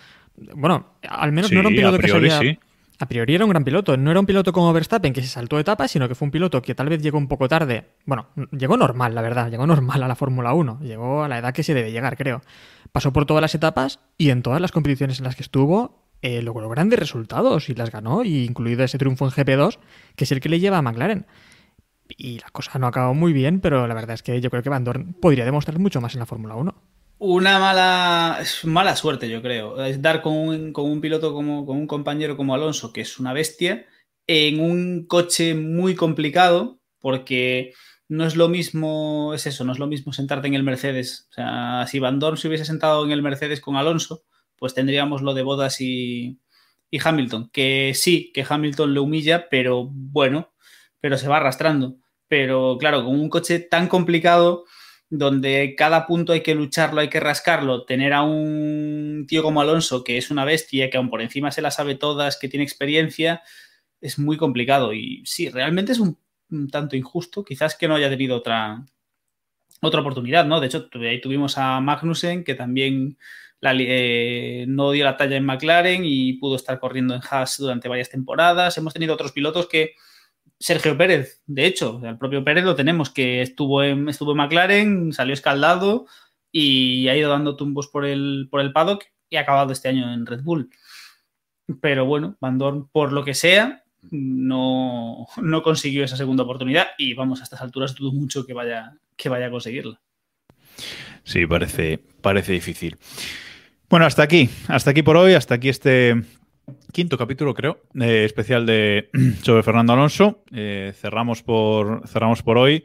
bueno, al menos Sí, no era un piloto a priori que sabía... sí. A priori era un gran piloto. No era un piloto como Verstappen que se saltó etapas, sino que fue un piloto que tal vez llegó un poco tarde. Bueno, llegó normal, la verdad. Llegó normal a la Fórmula 1. Llegó a la edad que se debe llegar, creo. Pasó por todas las etapas y en todas las competiciones en las que estuvo eh, logró grandes resultados y las ganó, y incluido ese triunfo en GP2, que es el que le lleva a McLaren. Y la cosa no acabó muy bien, pero la verdad es que yo creo que Van Dorn podría demostrar mucho más en la Fórmula 1. Una mala, mala suerte, yo creo. Es dar con un, con un piloto como, con un compañero como Alonso, que es una bestia, en un coche muy complicado, porque no es lo mismo, es eso, no es lo mismo sentarte en el Mercedes. O sea, si Van Dorn se hubiese sentado en el Mercedes con Alonso, pues tendríamos lo de Bodas y, y Hamilton, que sí, que Hamilton le humilla, pero bueno, pero se va arrastrando. Pero claro, con un coche tan complicado, donde cada punto hay que lucharlo, hay que rascarlo, tener a un tío como Alonso, que es una bestia, que aún por encima se las sabe todas, que tiene experiencia, es muy complicado. Y sí, realmente es un, un tanto injusto, quizás que no haya tenido otra, otra oportunidad, ¿no? De hecho, ahí tuvimos a Magnussen, que también eh, no dio la talla en McLaren y pudo estar corriendo en Haas durante varias temporadas. Hemos tenido otros pilotos que. Sergio Pérez, de hecho, el propio Pérez lo tenemos, que estuvo en, estuvo en McLaren, salió escaldado y ha ido dando tumbos por el, por el paddock y ha acabado este año en Red Bull. Pero bueno, Van Dorn, por lo que sea, no, no consiguió esa segunda oportunidad y vamos, a estas alturas dudo mucho que vaya, que vaya a conseguirla. Sí, parece, parece difícil. Bueno, hasta aquí, hasta aquí por hoy, hasta aquí este quinto capítulo, creo, eh, especial de sobre Fernando Alonso. Eh, cerramos, por, cerramos por hoy.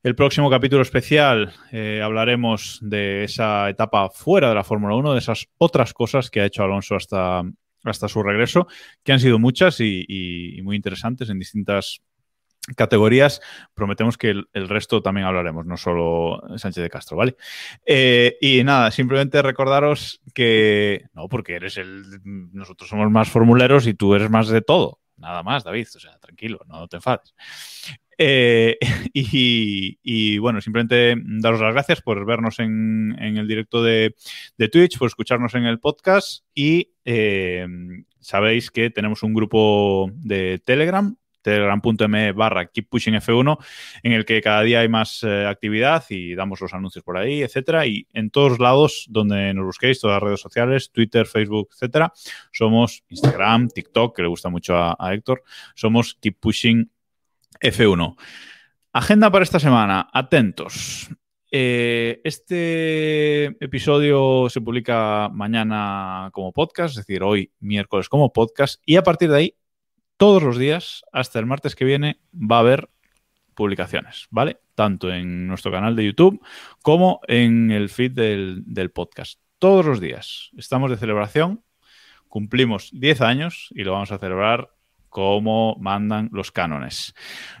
El próximo capítulo especial eh, hablaremos de esa etapa fuera de la Fórmula 1, de esas otras cosas que ha hecho Alonso hasta, hasta su regreso, que han sido muchas y, y muy interesantes en distintas categorías, prometemos que el, resto también hablaremos, no solo Sánchez de Castro, ¿vale? Eh, y nada, simplemente recordaros que no, porque eres el. Nosotros somos más formuleros y tú eres más de todo. Nada más, David. O sea, tranquilo, no te enfades. Eh, y, bueno, simplemente daros las gracias por vernos en, el directo de, Twitch, por escucharnos en el podcast y eh, sabéis que tenemos un grupo de Telegram telegram.me barra keep pushing F1, en el que cada día hay más eh, actividad y damos los anuncios por ahí, etcétera. Y en todos lados donde nos busquéis, todas las redes sociales, Twitter, Facebook, etcétera, somos Instagram, TikTok, que le gusta mucho a, Héctor, somos keep pushing F1. Agenda para esta semana, atentos. Eh, este episodio se publica mañana como podcast, es decir, hoy miércoles como podcast, y a partir de ahí todos los días, hasta el martes que viene, va a haber publicaciones, ¿vale? Tanto en nuestro canal de YouTube como en el feed del, podcast. Todos los días. Estamos de celebración, cumplimos 10 años y lo vamos a celebrar como mandan los cánones.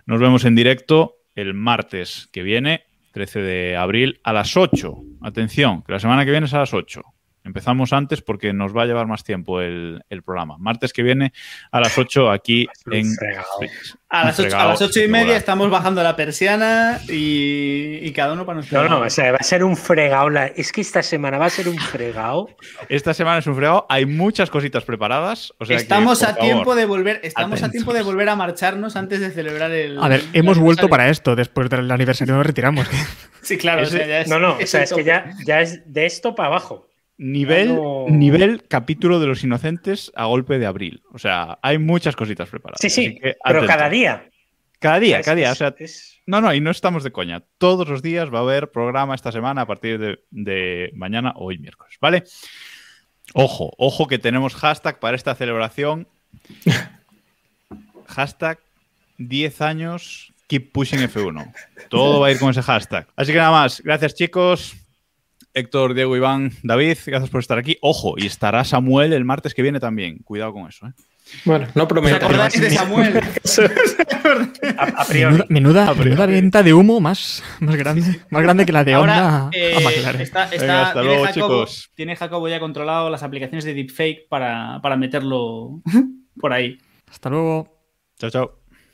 Nos vemos en directo el martes que viene, 13 de abril, a las 8. Atención, que la semana que viene es a las 8. Empezamos antes porque nos va a llevar más tiempo el, programa. Martes que viene a las 8 aquí en... A las, 8, a las 8 y media estamos bajando la persiana y, cada uno para nosotros. No, no, o sea, va a ser un fregado. Es que esta semana va a ser un fregado. Esta semana es un fregado. Hay muchas cositas preparadas. estamos a tiempo de volver, estamos a tiempo de volver a marcharnos antes de celebrar el. A ver, hemos vuelto para esto. Después del aniversario nos retiramos. sí, claro. no, no, o sea, es que ya, ya es de esto para abajo. Nivel, nivel capítulo de los inocentes a golpe de abril. O sea, hay muchas cositas preparadas. Sí, sí, pero cada día. Cada día, cada día. o sea, No, no, y no estamos de coña. Todos los días va a haber programa esta semana a partir de, de mañana o hoy miércoles, ¿vale? Ojo, ojo que tenemos hashtag para esta celebración. hashtag 10 años Keep Pushing F1. Todo va a ir con ese hashtag. Así que nada más. Gracias, chicos. Héctor, Diego, Iván, David, gracias por estar aquí. Ojo, y estará Samuel el martes que viene también. Cuidado con eso. ¿eh? Bueno, no prometo. de Samuel? a, priori. Menuda, menuda, venta de humo más, más grande. Más grande que la de Honda eh, Está, hasta luego, chicos. Tiene Jacobo ya controlado las aplicaciones de deepfake para, para meterlo por ahí. Hasta luego. Chao, chao.